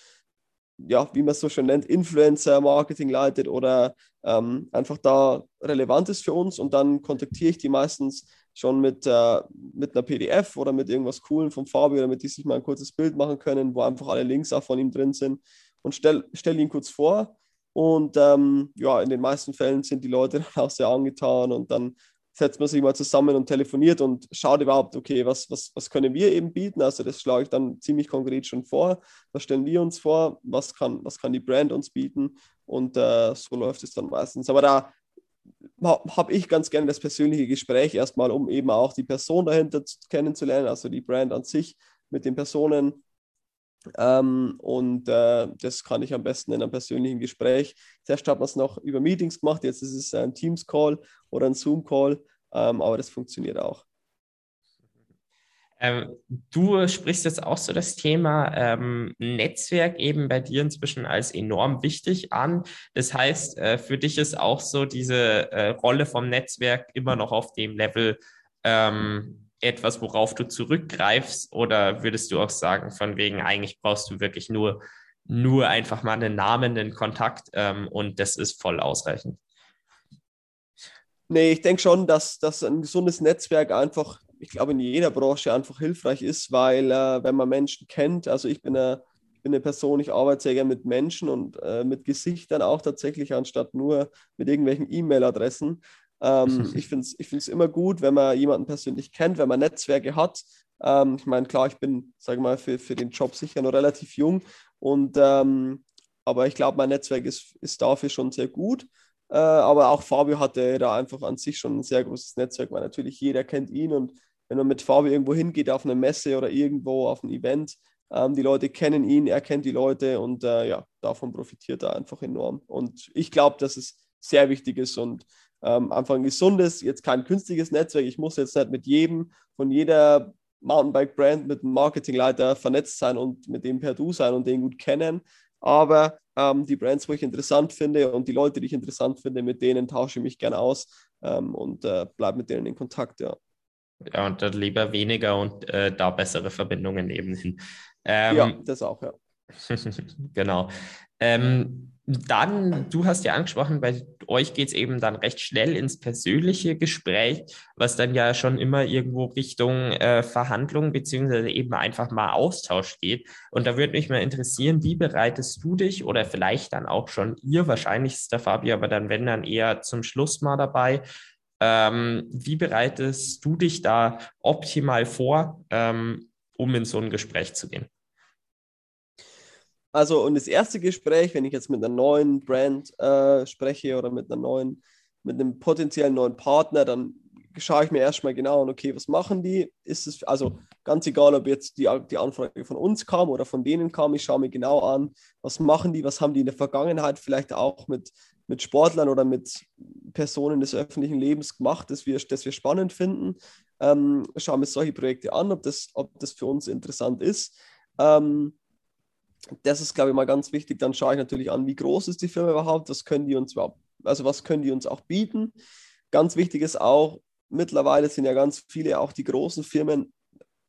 ja, wie man es so schön nennt, Influencer-Marketing leitet oder ähm, einfach da relevant ist für uns und dann kontaktiere ich die meistens schon mit, äh, mit einer PDF oder mit irgendwas Coolen vom Fabi, damit die sich mal ein kurzes Bild machen können, wo einfach alle Links auch von ihm drin sind und stelle stell ihn kurz vor. Und ähm, ja, in den meisten Fällen sind die Leute dann auch sehr angetan und dann setzt man sich mal zusammen und telefoniert und schaut überhaupt, okay, was, was, was können wir eben bieten? Also das schlage ich dann ziemlich konkret schon vor. Was stellen wir uns vor? Was kann, was kann die Brand uns bieten? Und äh, so läuft es dann meistens. Aber da habe ich ganz gerne das persönliche Gespräch erstmal, um eben auch die Person dahinter kennenzulernen, also die Brand an sich mit den Personen. Ähm, und äh, das kann ich am besten in einem persönlichen Gespräch. Zuerst hat man es noch über Meetings gemacht, jetzt ist es ein Teams-Call oder ein Zoom-Call, ähm, aber das funktioniert auch. Ähm, du sprichst jetzt auch so das Thema ähm, Netzwerk eben bei dir inzwischen als enorm wichtig an. Das heißt, äh, für dich ist auch so diese äh, Rolle vom Netzwerk immer noch auf dem Level ähm, etwas, worauf du zurückgreifst? Oder würdest du auch sagen, von wegen, eigentlich brauchst du wirklich nur, nur einfach mal einen Namen, einen Kontakt ähm, und das ist voll ausreichend? Nee, ich denke schon, dass, dass ein gesundes Netzwerk einfach ich glaube, in jeder Branche einfach hilfreich ist, weil äh, wenn man Menschen kennt, also ich bin eine, bin eine Person, ich arbeite sehr gerne mit Menschen und äh, mit Gesichtern auch tatsächlich, anstatt nur mit irgendwelchen E-Mail-Adressen. Ähm, ich finde es ich immer gut, wenn man jemanden persönlich kennt, wenn man Netzwerke hat. Ähm, ich meine, klar, ich bin, sage mal, für, für den Job sicher noch relativ jung und ähm, aber ich glaube, mein Netzwerk ist, ist dafür schon sehr gut. Äh, aber auch Fabio hatte da einfach an sich schon ein sehr großes Netzwerk, weil natürlich jeder kennt ihn und wenn man mit Fabio irgendwo hingeht, auf eine Messe oder irgendwo auf ein Event, ähm, die Leute kennen ihn, er kennt die Leute und äh, ja, davon profitiert er einfach enorm. Und ich glaube, dass es sehr wichtig ist und ähm, einfach ein gesundes, jetzt kein künstliches Netzwerk. Ich muss jetzt nicht mit jedem von jeder Mountainbike-Brand mit einem Marketingleiter vernetzt sein und mit dem per Du sein und den gut kennen. Aber ähm, die Brands, wo ich interessant finde und die Leute, die ich interessant finde, mit denen tausche ich mich gerne aus ähm, und äh, bleibe mit denen in Kontakt, ja. Ja, und dann lieber weniger und äh, da bessere Verbindungen eben hin. Ähm, ja, das auch, ja. genau. Ähm, dann, du hast ja angesprochen, bei euch geht es eben dann recht schnell ins persönliche Gespräch, was dann ja schon immer irgendwo Richtung äh, Verhandlung beziehungsweise eben einfach mal Austausch geht. Und da würde mich mal interessieren, wie bereitest du dich oder vielleicht dann auch schon ihr, wahrscheinlich ist der Fabi, aber dann wenn dann eher zum Schluss mal dabei. Ähm, wie bereitest du dich da optimal vor, ähm, um in so ein Gespräch zu gehen? Also, und das erste Gespräch, wenn ich jetzt mit einer neuen Brand äh, spreche oder mit einer neuen, mit einem potenziellen neuen Partner, dann schaue ich mir erstmal genau an, okay, was machen die? Ist es, also ganz egal, ob jetzt die, die Anfrage von uns kam oder von denen kam, ich schaue mir genau an, was machen die, was haben die in der Vergangenheit vielleicht auch mit, mit Sportlern oder mit Personen des öffentlichen Lebens gemacht, das wir, das wir spannend finden. Ähm, schauen wir solche Projekte an, ob das, ob das für uns interessant ist. Ähm, das ist, glaube ich, mal ganz wichtig. Dann schaue ich natürlich an, wie groß ist die Firma überhaupt, was können die uns überhaupt, also was können die uns auch bieten. Ganz wichtig ist auch, mittlerweile sind ja ganz viele auch die großen Firmen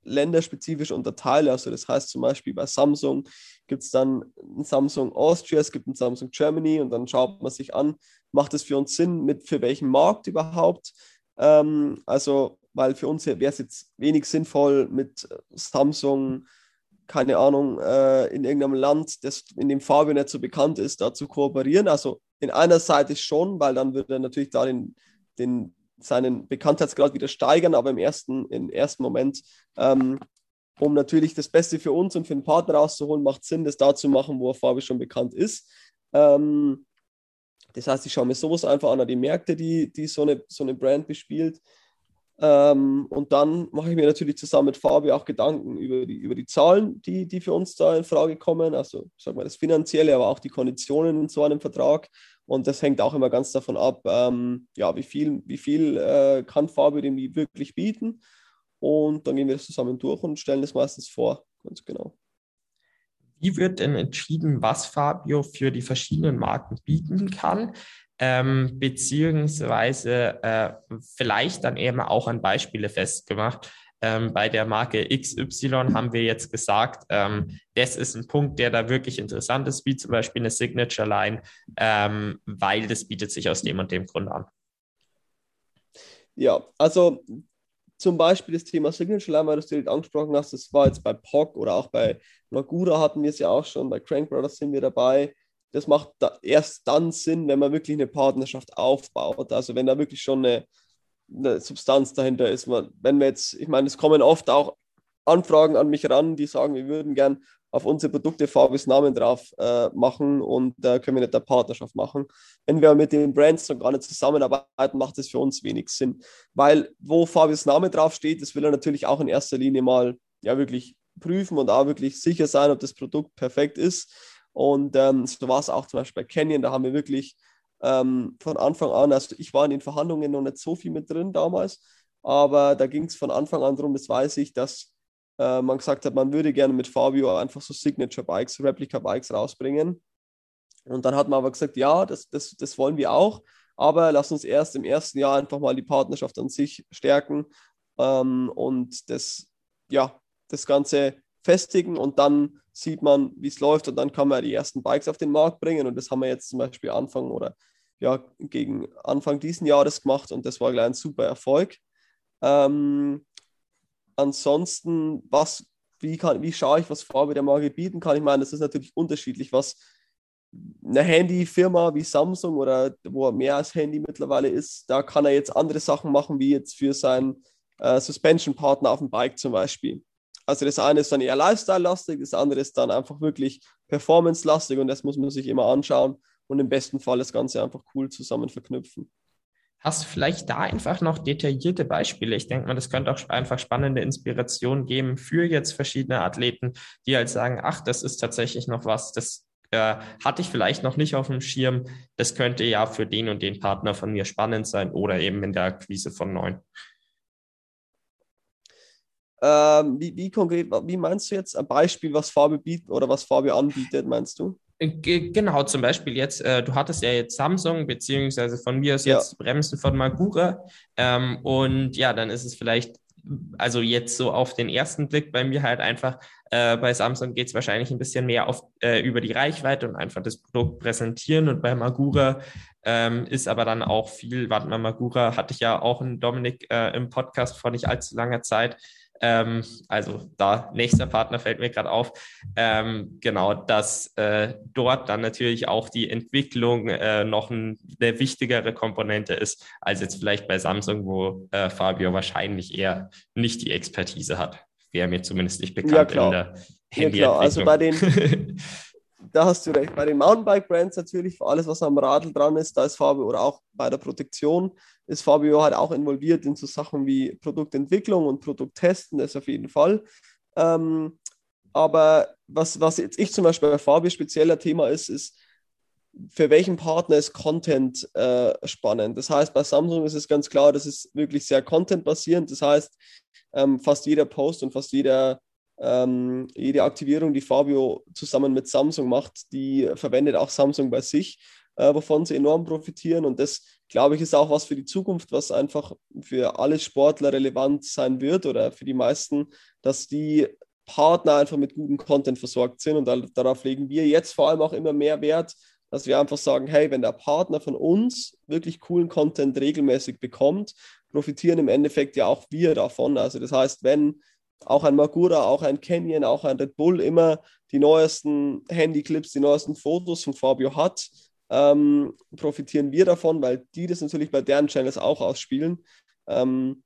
länderspezifisch unterteilt. Also das heißt zum Beispiel bei Samsung gibt es dann ein Samsung Austria, es gibt ein Samsung Germany und dann schaut man sich an, macht es für uns Sinn, mit für welchen Markt überhaupt. Ähm, also, weil für uns wäre es jetzt wenig sinnvoll mit Samsung keine Ahnung, äh, in irgendeinem Land, das in dem Fabio nicht so bekannt ist, da zu kooperieren. Also in einer Seite schon, weil dann würde er natürlich da den, den, seinen Bekanntheitsgrad wieder steigern, aber im ersten, im ersten Moment, ähm, um natürlich das Beste für uns und für den Partner rauszuholen, macht Sinn, das da zu machen, wo Fabio schon bekannt ist. Ähm, das heißt, ich schaue mir sowas einfach an, die Märkte, die, die so, eine, so eine Brand bespielt. Ähm, und dann mache ich mir natürlich zusammen mit Fabi auch Gedanken über die, über die Zahlen, die, die für uns da in Frage kommen. Also, sag mal, das Finanzielle, aber auch die Konditionen in so einem Vertrag. Und das hängt auch immer ganz davon ab, ähm, ja, wie viel, wie viel äh, kann Fabi dem wirklich bieten. Und dann gehen wir das zusammen durch und stellen das meistens vor, ganz genau. Wie wird denn entschieden, was Fabio für die verschiedenen Marken bieten kann? Ähm, beziehungsweise äh, vielleicht dann eben auch an Beispiele festgemacht. Ähm, bei der Marke XY haben wir jetzt gesagt, ähm, das ist ein Punkt, der da wirklich interessant ist, wie zum Beispiel eine Signature Line, ähm, weil das bietet sich aus dem und dem Grund an. Ja, also zum Beispiel das Thema Signature Line, weil du es direkt angesprochen hast, das war jetzt bei POC oder auch bei Magura hatten wir es ja auch schon, bei Crank Brothers sind wir dabei. Das macht da erst dann Sinn, wenn man wirklich eine Partnerschaft aufbaut. Also wenn da wirklich schon eine, eine Substanz dahinter ist. Wenn wir jetzt, ich meine, es kommen oft auch Anfragen an mich ran, die sagen, wir würden gern auf unsere Produkte Fabis Namen drauf äh, machen und da äh, können wir nicht eine Partnerschaft machen. Wenn wir mit den Brands noch gar nicht zusammenarbeiten, macht das für uns wenig Sinn. Weil wo Fabis Name draufsteht, das will er natürlich auch in erster Linie mal ja wirklich prüfen und auch wirklich sicher sein, ob das Produkt perfekt ist. Und ähm, so war es auch zum Beispiel bei Canyon, da haben wir wirklich ähm, von Anfang an, also ich war in den Verhandlungen noch nicht so viel mit drin damals, aber da ging es von Anfang an darum, das weiß ich, dass äh, man gesagt hat, man würde gerne mit Fabio einfach so Signature-Bikes, Replica-Bikes rausbringen. Und dann hat man aber gesagt, ja, das, das, das wollen wir auch, aber lass uns erst im ersten Jahr einfach mal die Partnerschaft an sich stärken ähm, und das, ja, das Ganze festigen und dann sieht man, wie es läuft und dann kann man die ersten Bikes auf den Markt bringen und das haben wir jetzt zum Beispiel Anfang oder ja, gegen Anfang diesen Jahres gemacht und das war gleich ein super Erfolg. Ähm, ansonsten, was, wie, kann, wie schaue ich, was Farbe der Marke bieten kann? Ich meine, das ist natürlich unterschiedlich, was eine Handyfirma wie Samsung oder wo er mehr als Handy mittlerweile ist, da kann er jetzt andere Sachen machen, wie jetzt für seinen äh, Suspension-Partner auf dem Bike zum Beispiel. Also das eine ist dann eher Lifestyle-lastig, das andere ist dann einfach wirklich Performance-lastig und das muss man sich immer anschauen und im besten Fall das Ganze einfach cool zusammen verknüpfen. Hast du vielleicht da einfach noch detaillierte Beispiele? Ich denke mal, das könnte auch einfach spannende Inspiration geben für jetzt verschiedene Athleten, die halt sagen, ach, das ist tatsächlich noch was, das äh, hatte ich vielleicht noch nicht auf dem Schirm. Das könnte ja für den und den Partner von mir spannend sein oder eben in der Akquise von neuen. Ähm, wie, wie konkret, wie meinst du jetzt ein Beispiel, was Fabio bietet oder was Fabio anbietet, meinst du? Genau, zum Beispiel jetzt, äh, du hattest ja jetzt Samsung, beziehungsweise von mir ist jetzt ja. Bremsen von Magura. Ähm, und ja, dann ist es vielleicht, also jetzt so auf den ersten Blick bei mir halt einfach, äh, bei Samsung geht es wahrscheinlich ein bisschen mehr auf, äh, über die Reichweite und einfach das Produkt präsentieren. Und bei Magura ähm, ist aber dann auch viel, warte mal, Magura hatte ich ja auch einen Dominik äh, im Podcast vor nicht allzu langer Zeit. Ähm, also da nächster Partner fällt mir gerade auf. Ähm, genau, dass äh, dort dann natürlich auch die Entwicklung äh, noch ein, eine wichtigere Komponente ist, als jetzt vielleicht bei Samsung, wo äh, Fabio wahrscheinlich eher nicht die Expertise hat. Wäre mir zumindest nicht bekannt ja, in der Handy. Ja, klar. Also bei den, da hast du recht. Bei den Mountainbike-Brands natürlich, für alles, was am Radl dran ist, da ist Fabio oder auch bei der Protektion ist Fabio halt auch involviert in so Sachen wie Produktentwicklung und Produkttesten, das auf jeden Fall. Ähm, aber was, was jetzt ich zum Beispiel bei Fabio spezieller Thema ist, ist, für welchen Partner ist Content äh, spannend? Das heißt, bei Samsung ist es ganz klar, das ist wirklich sehr content-basierend. Das heißt, ähm, fast jeder Post und fast jeder ähm, jede Aktivierung, die Fabio zusammen mit Samsung macht, die verwendet auch Samsung bei sich, äh, wovon sie enorm profitieren. Und das, glaube ich, ist auch was für die Zukunft, was einfach für alle Sportler relevant sein wird oder für die meisten, dass die Partner einfach mit gutem Content versorgt sind. Und da, darauf legen wir jetzt vor allem auch immer mehr Wert, dass wir einfach sagen, hey, wenn der Partner von uns wirklich coolen Content regelmäßig bekommt, profitieren im Endeffekt ja auch wir davon. Also das heißt, wenn auch ein Magura, auch ein Canyon, auch ein Red Bull immer die neuesten Handyclips, die neuesten Fotos von Fabio hat, ähm, profitieren wir davon, weil die das natürlich bei deren Channels auch ausspielen ähm,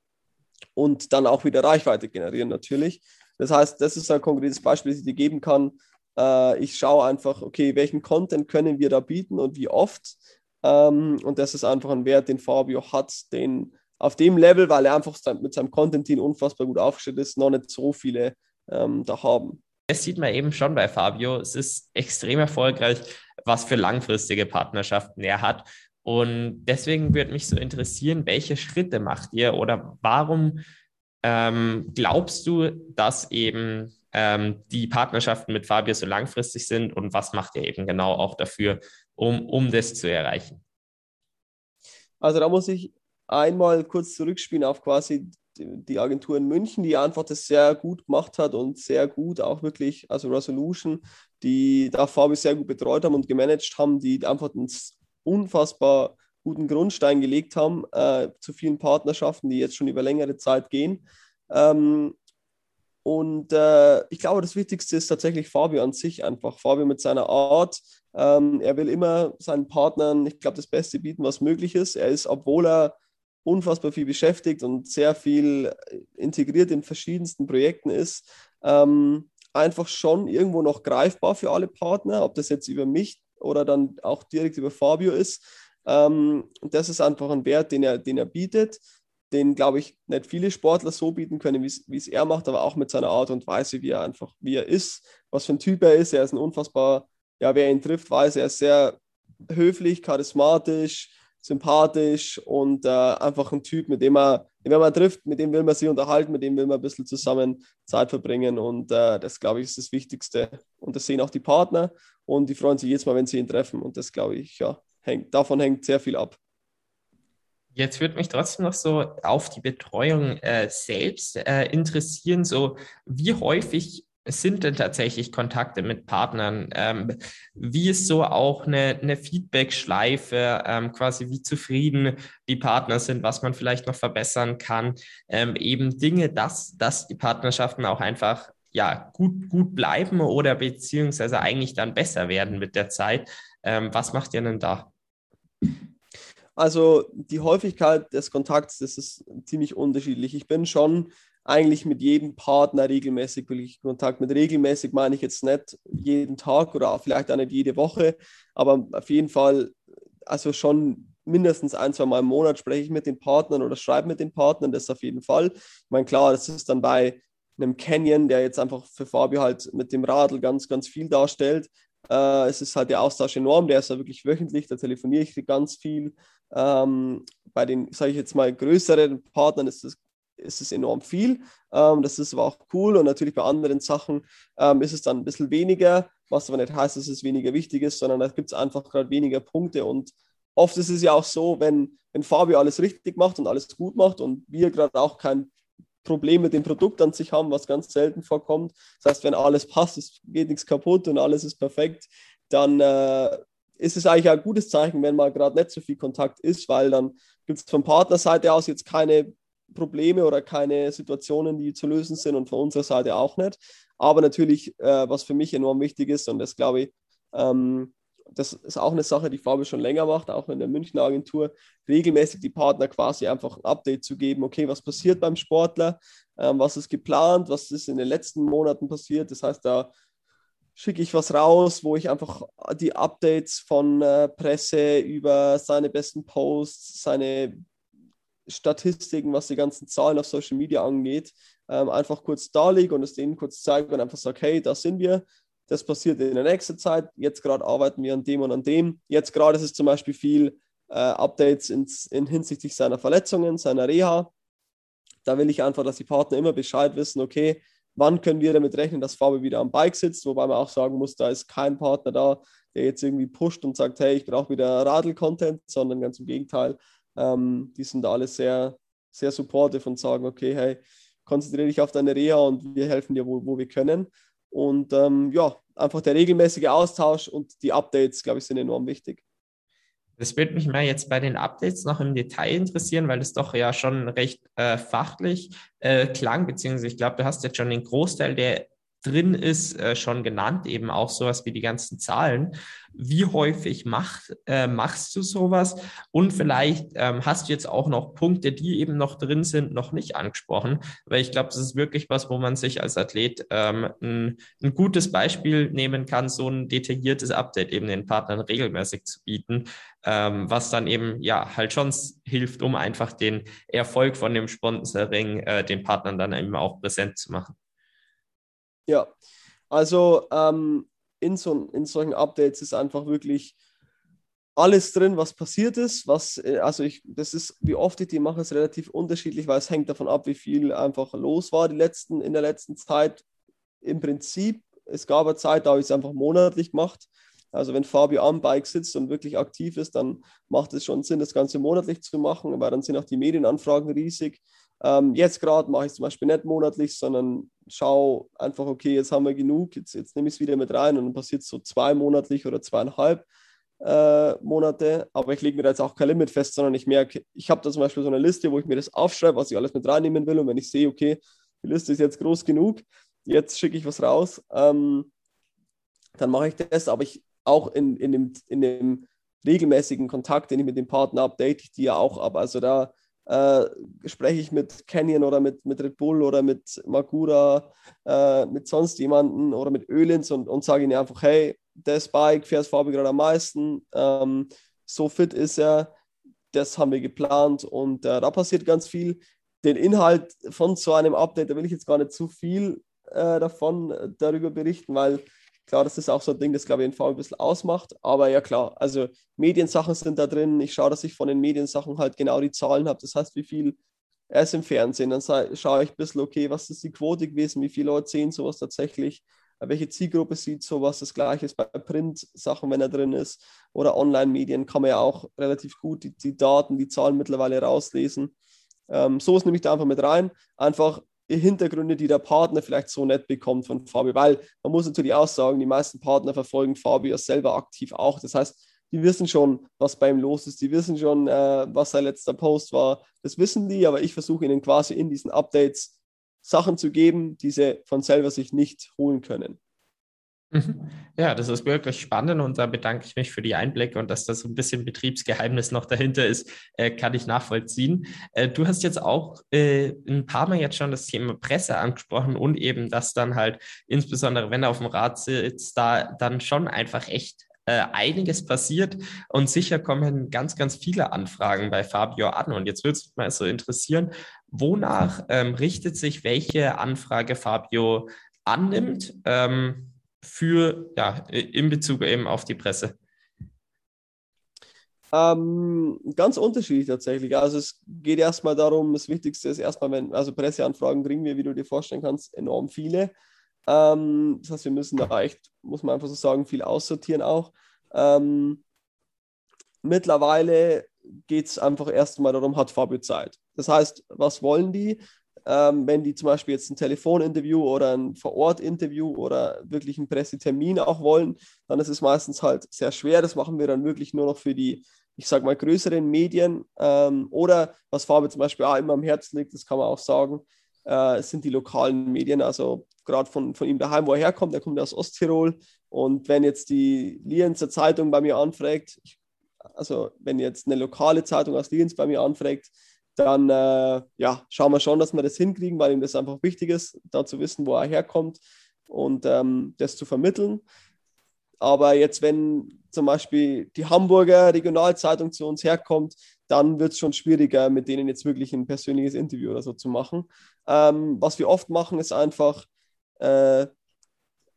und dann auch wieder Reichweite generieren natürlich. Das heißt, das ist ein konkretes Beispiel, das ich dir geben kann. Äh, ich schaue einfach, okay, welchen Content können wir da bieten und wie oft. Ähm, und das ist einfach ein Wert, den Fabio hat, den auf dem Level, weil er einfach mit seinem Content-Team unfassbar gut aufgestellt ist, noch nicht so viele ähm, da haben. Das sieht man eben schon bei Fabio. Es ist extrem erfolgreich, was für langfristige Partnerschaften er hat. Und deswegen würde mich so interessieren, welche Schritte macht ihr oder warum ähm, glaubst du, dass eben ähm, die Partnerschaften mit Fabio so langfristig sind und was macht ihr eben genau auch dafür, um, um das zu erreichen? Also da muss ich einmal kurz zurückspielen auf quasi die Agentur in München, die einfach das sehr gut gemacht hat und sehr gut auch wirklich, also Resolution, die da Fabio sehr gut betreut haben und gemanagt haben, die einfach einen unfassbar guten Grundstein gelegt haben äh, zu vielen Partnerschaften, die jetzt schon über längere Zeit gehen. Ähm, und äh, ich glaube, das Wichtigste ist tatsächlich Fabio an sich einfach. Fabio mit seiner Art. Ähm, er will immer seinen Partnern, ich glaube, das Beste bieten, was möglich ist. Er ist, obwohl er unfassbar viel beschäftigt und sehr viel integriert in verschiedensten Projekten ist, ähm, einfach schon irgendwo noch greifbar für alle Partner, ob das jetzt über mich oder dann auch direkt über Fabio ist. Ähm, das ist einfach ein Wert, den er, den er bietet, den, glaube ich, nicht viele Sportler so bieten können, wie es er macht, aber auch mit seiner Art und Weise, wie er einfach, wie er ist, was für ein Typ er ist. Er ist ein unfassbar, ja, wer ihn trifft, weiß, er ist sehr höflich, charismatisch, sympathisch und äh, einfach ein Typ, mit dem man, wenn man trifft, mit dem will man sich unterhalten, mit dem will man ein bisschen zusammen Zeit verbringen und äh, das, glaube ich, ist das Wichtigste. Und das sehen auch die Partner und die freuen sich jedes Mal, wenn sie ihn treffen und das, glaube ich, ja, hängt, davon hängt sehr viel ab. Jetzt würde mich trotzdem noch so auf die Betreuung äh, selbst äh, interessieren, so wie häufig sind denn tatsächlich Kontakte mit Partnern? Ähm, wie ist so auch eine, eine Feedback-Schleife, ähm, quasi wie zufrieden die Partner sind, was man vielleicht noch verbessern kann? Ähm, eben Dinge, dass, dass die Partnerschaften auch einfach ja, gut, gut bleiben oder beziehungsweise eigentlich dann besser werden mit der Zeit. Ähm, was macht ihr denn da? Also die Häufigkeit des Kontakts, das ist ziemlich unterschiedlich. Ich bin schon eigentlich mit jedem Partner regelmäßig wirklich Kontakt. Mit regelmäßig meine ich jetzt nicht jeden Tag oder vielleicht auch nicht jede Woche, aber auf jeden Fall, also schon mindestens ein, zwei Mal im Monat spreche ich mit den Partnern oder schreibe mit den Partnern, das auf jeden Fall. Ich meine, klar, das ist dann bei einem Canyon, der jetzt einfach für Fabio halt mit dem Radl ganz, ganz viel darstellt. Äh, es ist halt der Austausch enorm, der ist ja wirklich wöchentlich, da telefoniere ich ganz viel. Ähm, bei den, sage ich jetzt mal, größeren Partnern ist es ist es enorm viel. Ähm, das ist aber auch cool und natürlich bei anderen Sachen ähm, ist es dann ein bisschen weniger, was aber nicht heißt, dass es weniger wichtig ist, sondern da gibt es einfach gerade weniger Punkte und oft ist es ja auch so, wenn, wenn Fabio alles richtig macht und alles gut macht und wir gerade auch kein Problem mit dem Produkt an sich haben, was ganz selten vorkommt. Das heißt, wenn alles passt, es geht nichts kaputt und alles ist perfekt, dann äh, ist es eigentlich ein gutes Zeichen, wenn mal gerade nicht so viel Kontakt ist, weil dann gibt es von Partnerseite aus jetzt keine Probleme oder keine Situationen, die zu lösen sind und von unserer Seite auch nicht. Aber natürlich, äh, was für mich enorm wichtig ist, und das glaube ich, ähm, das ist auch eine Sache, die Fabio schon länger macht, auch in der Münchner Agentur, regelmäßig die Partner quasi einfach ein Update zu geben, okay, was passiert beim Sportler, ähm, was ist geplant, was ist in den letzten Monaten passiert. Das heißt, da schicke ich was raus, wo ich einfach die Updates von äh, Presse über seine besten Posts, seine Statistiken, was die ganzen Zahlen auf Social Media angeht, ähm, einfach kurz darlege und es denen kurz zeige und einfach sage, hey, da sind wir, das passiert in der nächsten Zeit, jetzt gerade arbeiten wir an dem und an dem. Jetzt gerade ist es zum Beispiel viel äh, Updates ins, in hinsichtlich seiner Verletzungen, seiner Reha. Da will ich einfach, dass die Partner immer Bescheid wissen, okay, wann können wir damit rechnen, dass Fabio wieder am Bike sitzt, wobei man auch sagen muss, da ist kein Partner da, der jetzt irgendwie pusht und sagt, hey, ich brauche wieder Radl-Content, sondern ganz im Gegenteil, ähm, die sind da alle sehr, sehr supportive und sagen, okay, hey, konzentriere dich auf deine Reha und wir helfen dir, wo, wo wir können. Und ähm, ja, einfach der regelmäßige Austausch und die Updates, glaube ich, sind enorm wichtig. Das würde mich mal jetzt bei den Updates noch im Detail interessieren, weil es doch ja schon recht äh, fachlich äh, klang, beziehungsweise ich glaube, du hast jetzt schon den Großteil der drin ist, äh, schon genannt, eben auch sowas wie die ganzen Zahlen. Wie häufig mach, äh, machst du sowas? Und vielleicht ähm, hast du jetzt auch noch Punkte, die eben noch drin sind, noch nicht angesprochen, weil ich glaube, das ist wirklich was, wo man sich als Athlet ähm, ein, ein gutes Beispiel nehmen kann, so ein detailliertes Update eben den Partnern regelmäßig zu bieten, ähm, was dann eben ja halt schon hilft, um einfach den Erfolg von dem Sponsoring äh, den Partnern dann eben auch präsent zu machen. Ja, also ähm, in, so, in solchen Updates ist einfach wirklich alles drin, was passiert ist. Was, äh, also ich, das ist, wie oft ich die mache, ist relativ unterschiedlich, weil es hängt davon ab, wie viel einfach los war die letzten, in der letzten Zeit. im Prinzip, es gab eine Zeit, da habe ich es einfach monatlich gemacht. Also wenn Fabio am Bike sitzt und wirklich aktiv ist, dann macht es schon Sinn, das Ganze monatlich zu machen, weil dann sind auch die Medienanfragen riesig. Ähm, jetzt gerade mache ich es zum Beispiel nicht monatlich, sondern schaue einfach, okay, jetzt haben wir genug, jetzt, jetzt nehme ich es wieder mit rein und dann passiert es so zwei monatlich oder zweieinhalb äh, Monate. Aber ich lege mir da jetzt auch kein Limit fest, sondern ich merke, ich habe da zum Beispiel so eine Liste, wo ich mir das aufschreibe, was ich alles mit reinnehmen will. Und wenn ich sehe, okay, die Liste ist jetzt groß genug, jetzt schicke ich was raus, ähm, dann mache ich das. Aber ich auch in, in, dem, in dem regelmäßigen Kontakt, den ich mit dem Partner habe, date ich die ja auch ab. Also da äh, spreche ich mit Canyon oder mit, mit Red Bull oder mit Magura, äh, mit sonst jemanden oder mit Ölins und, und sage ihnen einfach, hey, das Bike fährt Fabi gerade am meisten, ähm, so fit ist er, das haben wir geplant und äh, da passiert ganz viel. Den Inhalt von so einem Update, da will ich jetzt gar nicht zu viel äh, davon äh, darüber berichten, weil Klar, das ist auch so ein Ding, das glaube ich in V ein bisschen ausmacht. Aber ja klar, also Mediensachen sind da drin. Ich schaue, dass ich von den Mediensachen halt genau die Zahlen habe. Das heißt, wie viel er ist im Fernsehen. Dann schaue ich ein bisschen, okay, was ist die Quote gewesen, wie viele Leute sehen sowas tatsächlich, welche Zielgruppe sieht sowas. Das gleiche ist bei Print-Sachen, wenn er drin ist. Oder Online-Medien kann man ja auch relativ gut die, die Daten, die Zahlen mittlerweile rauslesen. Ähm, so ist nämlich da einfach mit rein. Einfach Hintergründe, die der Partner vielleicht so nicht bekommt von Fabio, weil man muss natürlich auch sagen, die meisten Partner verfolgen Fabio selber aktiv auch. Das heißt, die wissen schon, was bei ihm los ist, die wissen schon, äh, was sein letzter Post war. Das wissen die, aber ich versuche ihnen quasi in diesen Updates Sachen zu geben, die sie von selber sich nicht holen können. Mhm. Ja, das ist wirklich spannend und da bedanke ich mich für die Einblicke und dass das so ein bisschen Betriebsgeheimnis noch dahinter ist, äh, kann ich nachvollziehen. Äh, du hast jetzt auch äh, ein paar Mal jetzt schon das Thema Presse angesprochen und eben, dass dann halt, insbesondere wenn er auf dem Rad sitzt, da dann schon einfach echt äh, einiges passiert und sicher kommen ganz, ganz viele Anfragen bei Fabio an. Und jetzt würde es mich mal so interessieren, wonach ähm, richtet sich welche Anfrage Fabio annimmt? Ähm, für, ja, in Bezug eben auf die Presse? Ähm, ganz unterschiedlich tatsächlich. Also es geht erstmal darum, das Wichtigste ist erstmal, wenn, also Presseanfragen kriegen wir, wie du dir vorstellen kannst, enorm viele. Ähm, das heißt, wir müssen da echt, muss man einfach so sagen, viel aussortieren auch. Ähm, mittlerweile geht es einfach erstmal darum, hat Fabio Zeit. Das heißt, was wollen die? Ähm, wenn die zum Beispiel jetzt ein Telefoninterview oder ein Vor-Ort-Interview oder wirklich einen Pressetermin auch wollen, dann ist es meistens halt sehr schwer. Das machen wir dann wirklich nur noch für die, ich sage mal, größeren Medien. Ähm, oder was Fabi zum Beispiel auch immer am Herzen liegt, das kann man auch sagen, äh, sind die lokalen Medien. Also gerade von, von ihm daheim, wo er herkommt, er kommt aus Osttirol. Und wenn jetzt die Lienzer Zeitung bei mir anfragt, also wenn jetzt eine lokale Zeitung aus Lienz bei mir anfragt, dann äh, ja, schauen wir schon, dass wir das hinkriegen, weil ihm das einfach wichtig ist, da zu wissen, wo er herkommt und ähm, das zu vermitteln. Aber jetzt, wenn zum Beispiel die Hamburger Regionalzeitung zu uns herkommt, dann wird es schon schwieriger, mit denen jetzt wirklich ein persönliches Interview oder so zu machen. Ähm, was wir oft machen, ist einfach äh,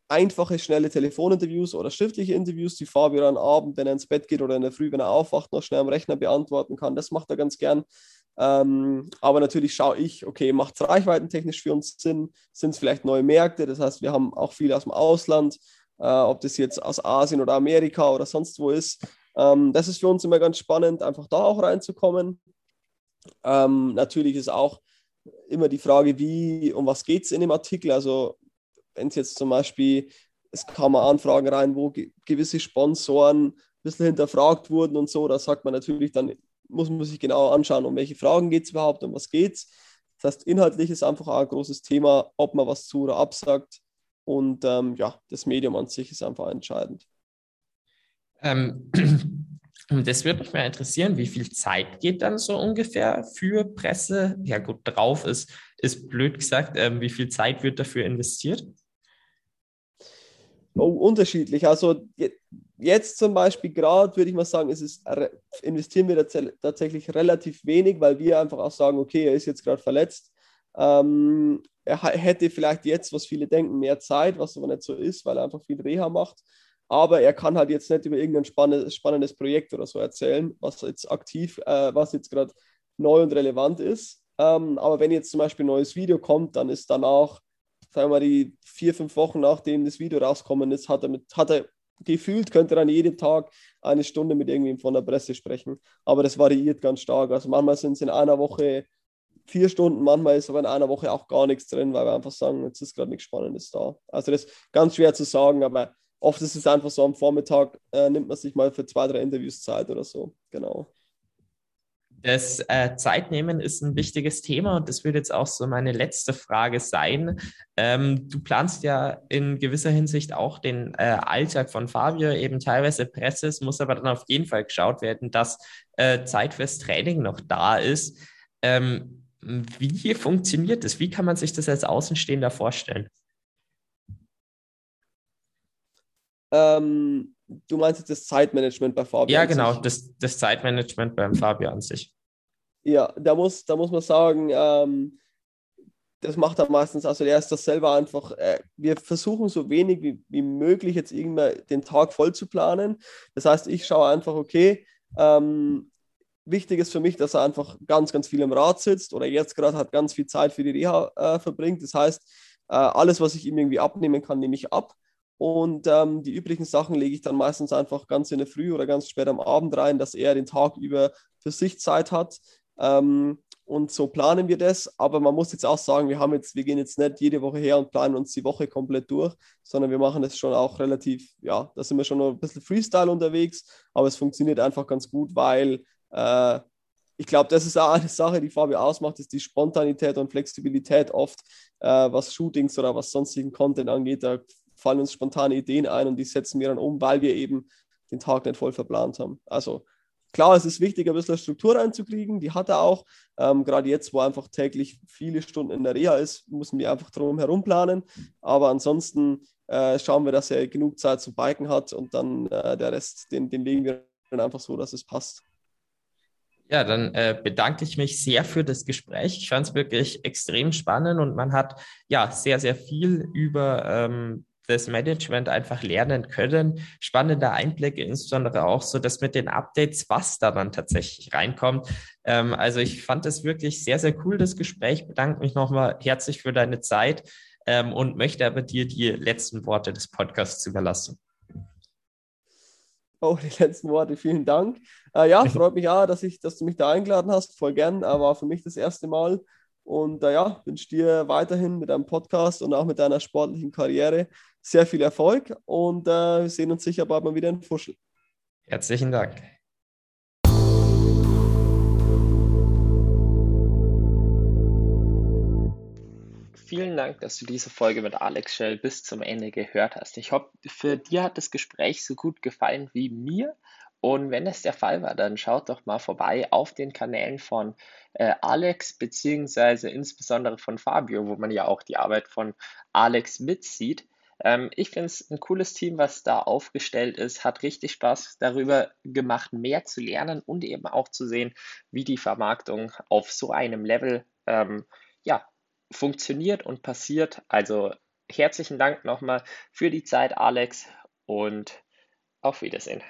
einfache, schnelle Telefoninterviews oder schriftliche Interviews, die Fabio am Abend, wenn er ins Bett geht oder in der Früh, wenn er aufwacht, noch schnell am Rechner beantworten kann. Das macht er ganz gern. Ähm, aber natürlich schaue ich, okay, macht es reichweitentechnisch für uns Sinn? Sind es vielleicht neue Märkte? Das heißt, wir haben auch viel aus dem Ausland, äh, ob das jetzt aus Asien oder Amerika oder sonst wo ist. Ähm, das ist für uns immer ganz spannend, einfach da auch reinzukommen. Ähm, natürlich ist auch immer die Frage, wie, um was geht es in dem Artikel? Also, wenn es jetzt zum Beispiel, es kamen Anfragen rein, wo ge gewisse Sponsoren ein bisschen hinterfragt wurden und so, da sagt man natürlich dann muss man sich genau anschauen, um welche Fragen geht es überhaupt, um was geht es. Das heißt, inhaltlich ist einfach auch ein großes Thema, ob man was zu oder absagt. Und ähm, ja, das Medium an sich ist einfach entscheidend. Ähm, das würde mich mal interessieren, wie viel Zeit geht dann so ungefähr für Presse? Ja, gut, drauf ist, ist blöd gesagt. Ähm, wie viel Zeit wird dafür investiert? Oh, unterschiedlich. Also jetzt zum Beispiel gerade würde ich mal sagen, ist es, investieren wir tatsächlich relativ wenig, weil wir einfach auch sagen, okay, er ist jetzt gerade verletzt. Ähm, er hätte vielleicht jetzt, was viele denken, mehr Zeit, was aber nicht so ist, weil er einfach viel Reha macht. Aber er kann halt jetzt nicht über irgendein spannendes, spannendes Projekt oder so erzählen, was jetzt aktiv, äh, was jetzt gerade neu und relevant ist. Ähm, aber wenn jetzt zum Beispiel ein neues Video kommt, dann ist danach sagen wir mal, die vier, fünf Wochen nachdem das Video rausgekommen ist, hat er, mit, hat er gefühlt, könnte er an jedem Tag eine Stunde mit irgendwem von der Presse sprechen. Aber das variiert ganz stark. Also manchmal sind es in einer Woche vier Stunden, manchmal ist aber in einer Woche auch gar nichts drin, weil wir einfach sagen, jetzt ist gerade nichts Spannendes da. Also das ist ganz schwer zu sagen, aber oft ist es einfach so am Vormittag, äh, nimmt man sich mal für zwei, drei Interviews Zeit oder so. Genau. Das äh, Zeitnehmen ist ein wichtiges Thema und das wird jetzt auch so meine letzte Frage sein. Ähm, du planst ja in gewisser Hinsicht auch den äh, Alltag von Fabio, eben teilweise Presses, muss aber dann auf jeden Fall geschaut werden, dass äh, Zeit fürs Training noch da ist. Ähm, wie funktioniert das? Wie kann man sich das als Außenstehender vorstellen? Ähm, du meinst jetzt das Zeitmanagement bei Fabio? Ja, genau, das, das Zeitmanagement beim Fabio an sich. Ja, da muss, da muss man sagen, ähm, das macht er meistens, also er ist das selber einfach, äh, wir versuchen so wenig wie, wie möglich jetzt irgendwann den Tag voll zu planen. Das heißt, ich schaue einfach, okay, ähm, wichtig ist für mich, dass er einfach ganz, ganz viel im Rad sitzt oder jetzt gerade hat ganz viel Zeit für die Reha äh, verbringt. Das heißt, äh, alles, was ich ihm irgendwie abnehmen kann, nehme ich ab. Und ähm, die übrigen Sachen lege ich dann meistens einfach ganz in der Früh oder ganz spät am Abend rein, dass er den Tag über für sich Zeit hat. Ähm, und so planen wir das. Aber man muss jetzt auch sagen, wir haben jetzt, wir gehen jetzt nicht jede Woche her und planen uns die Woche komplett durch, sondern wir machen das schon auch relativ, ja, da sind wir schon noch ein bisschen Freestyle unterwegs, aber es funktioniert einfach ganz gut, weil äh, ich glaube, das ist auch eine Sache, die Fabio ausmacht, ist die Spontanität und Flexibilität oft, äh, was Shootings oder was sonstigen Content angeht. Da fallen uns spontane Ideen ein und die setzen wir dann um, weil wir eben den Tag nicht voll verplant haben. Also klar, es ist wichtig, ein bisschen Struktur reinzukriegen, die hat er auch. Ähm, Gerade jetzt, wo einfach täglich viele Stunden in der Reha ist, müssen wir einfach drum herum planen. Aber ansonsten äh, schauen wir, dass er genug Zeit zum Biken hat und dann äh, der Rest, den, den legen wir dann einfach so, dass es passt. Ja, dann äh, bedanke ich mich sehr für das Gespräch. Ich fand es wirklich extrem spannend und man hat ja sehr, sehr viel über ähm, das Management einfach lernen können. Spannende Einblicke, insbesondere auch so das mit den Updates, was da dann tatsächlich reinkommt. Ähm, also ich fand es wirklich sehr, sehr cool, das Gespräch. Bedanke mich nochmal herzlich für deine Zeit ähm, und möchte aber dir die letzten Worte des Podcasts überlassen. Oh, die letzten Worte, vielen Dank. Äh, ja, freut mich auch, dass, ich, dass du mich da eingeladen hast. Voll gern, war für mich das erste Mal. Und äh, ja, wünsche dir weiterhin mit deinem Podcast und auch mit deiner sportlichen Karriere sehr viel Erfolg und äh, wir sehen uns sicher bald mal wieder in Fuschel. Herzlichen Dank. Vielen Dank, dass du diese Folge mit Alex Schell bis zum Ende gehört hast. Ich hoffe, für dir hat das Gespräch so gut gefallen wie mir. Und wenn es der Fall war, dann schaut doch mal vorbei auf den Kanälen von äh, Alex, beziehungsweise insbesondere von Fabio, wo man ja auch die Arbeit von Alex mitsieht. Ähm, ich finde es ein cooles Team, was da aufgestellt ist. Hat richtig Spaß darüber gemacht, mehr zu lernen und eben auch zu sehen, wie die Vermarktung auf so einem Level ähm, ja, funktioniert und passiert. Also herzlichen Dank nochmal für die Zeit, Alex, und auf Wiedersehen.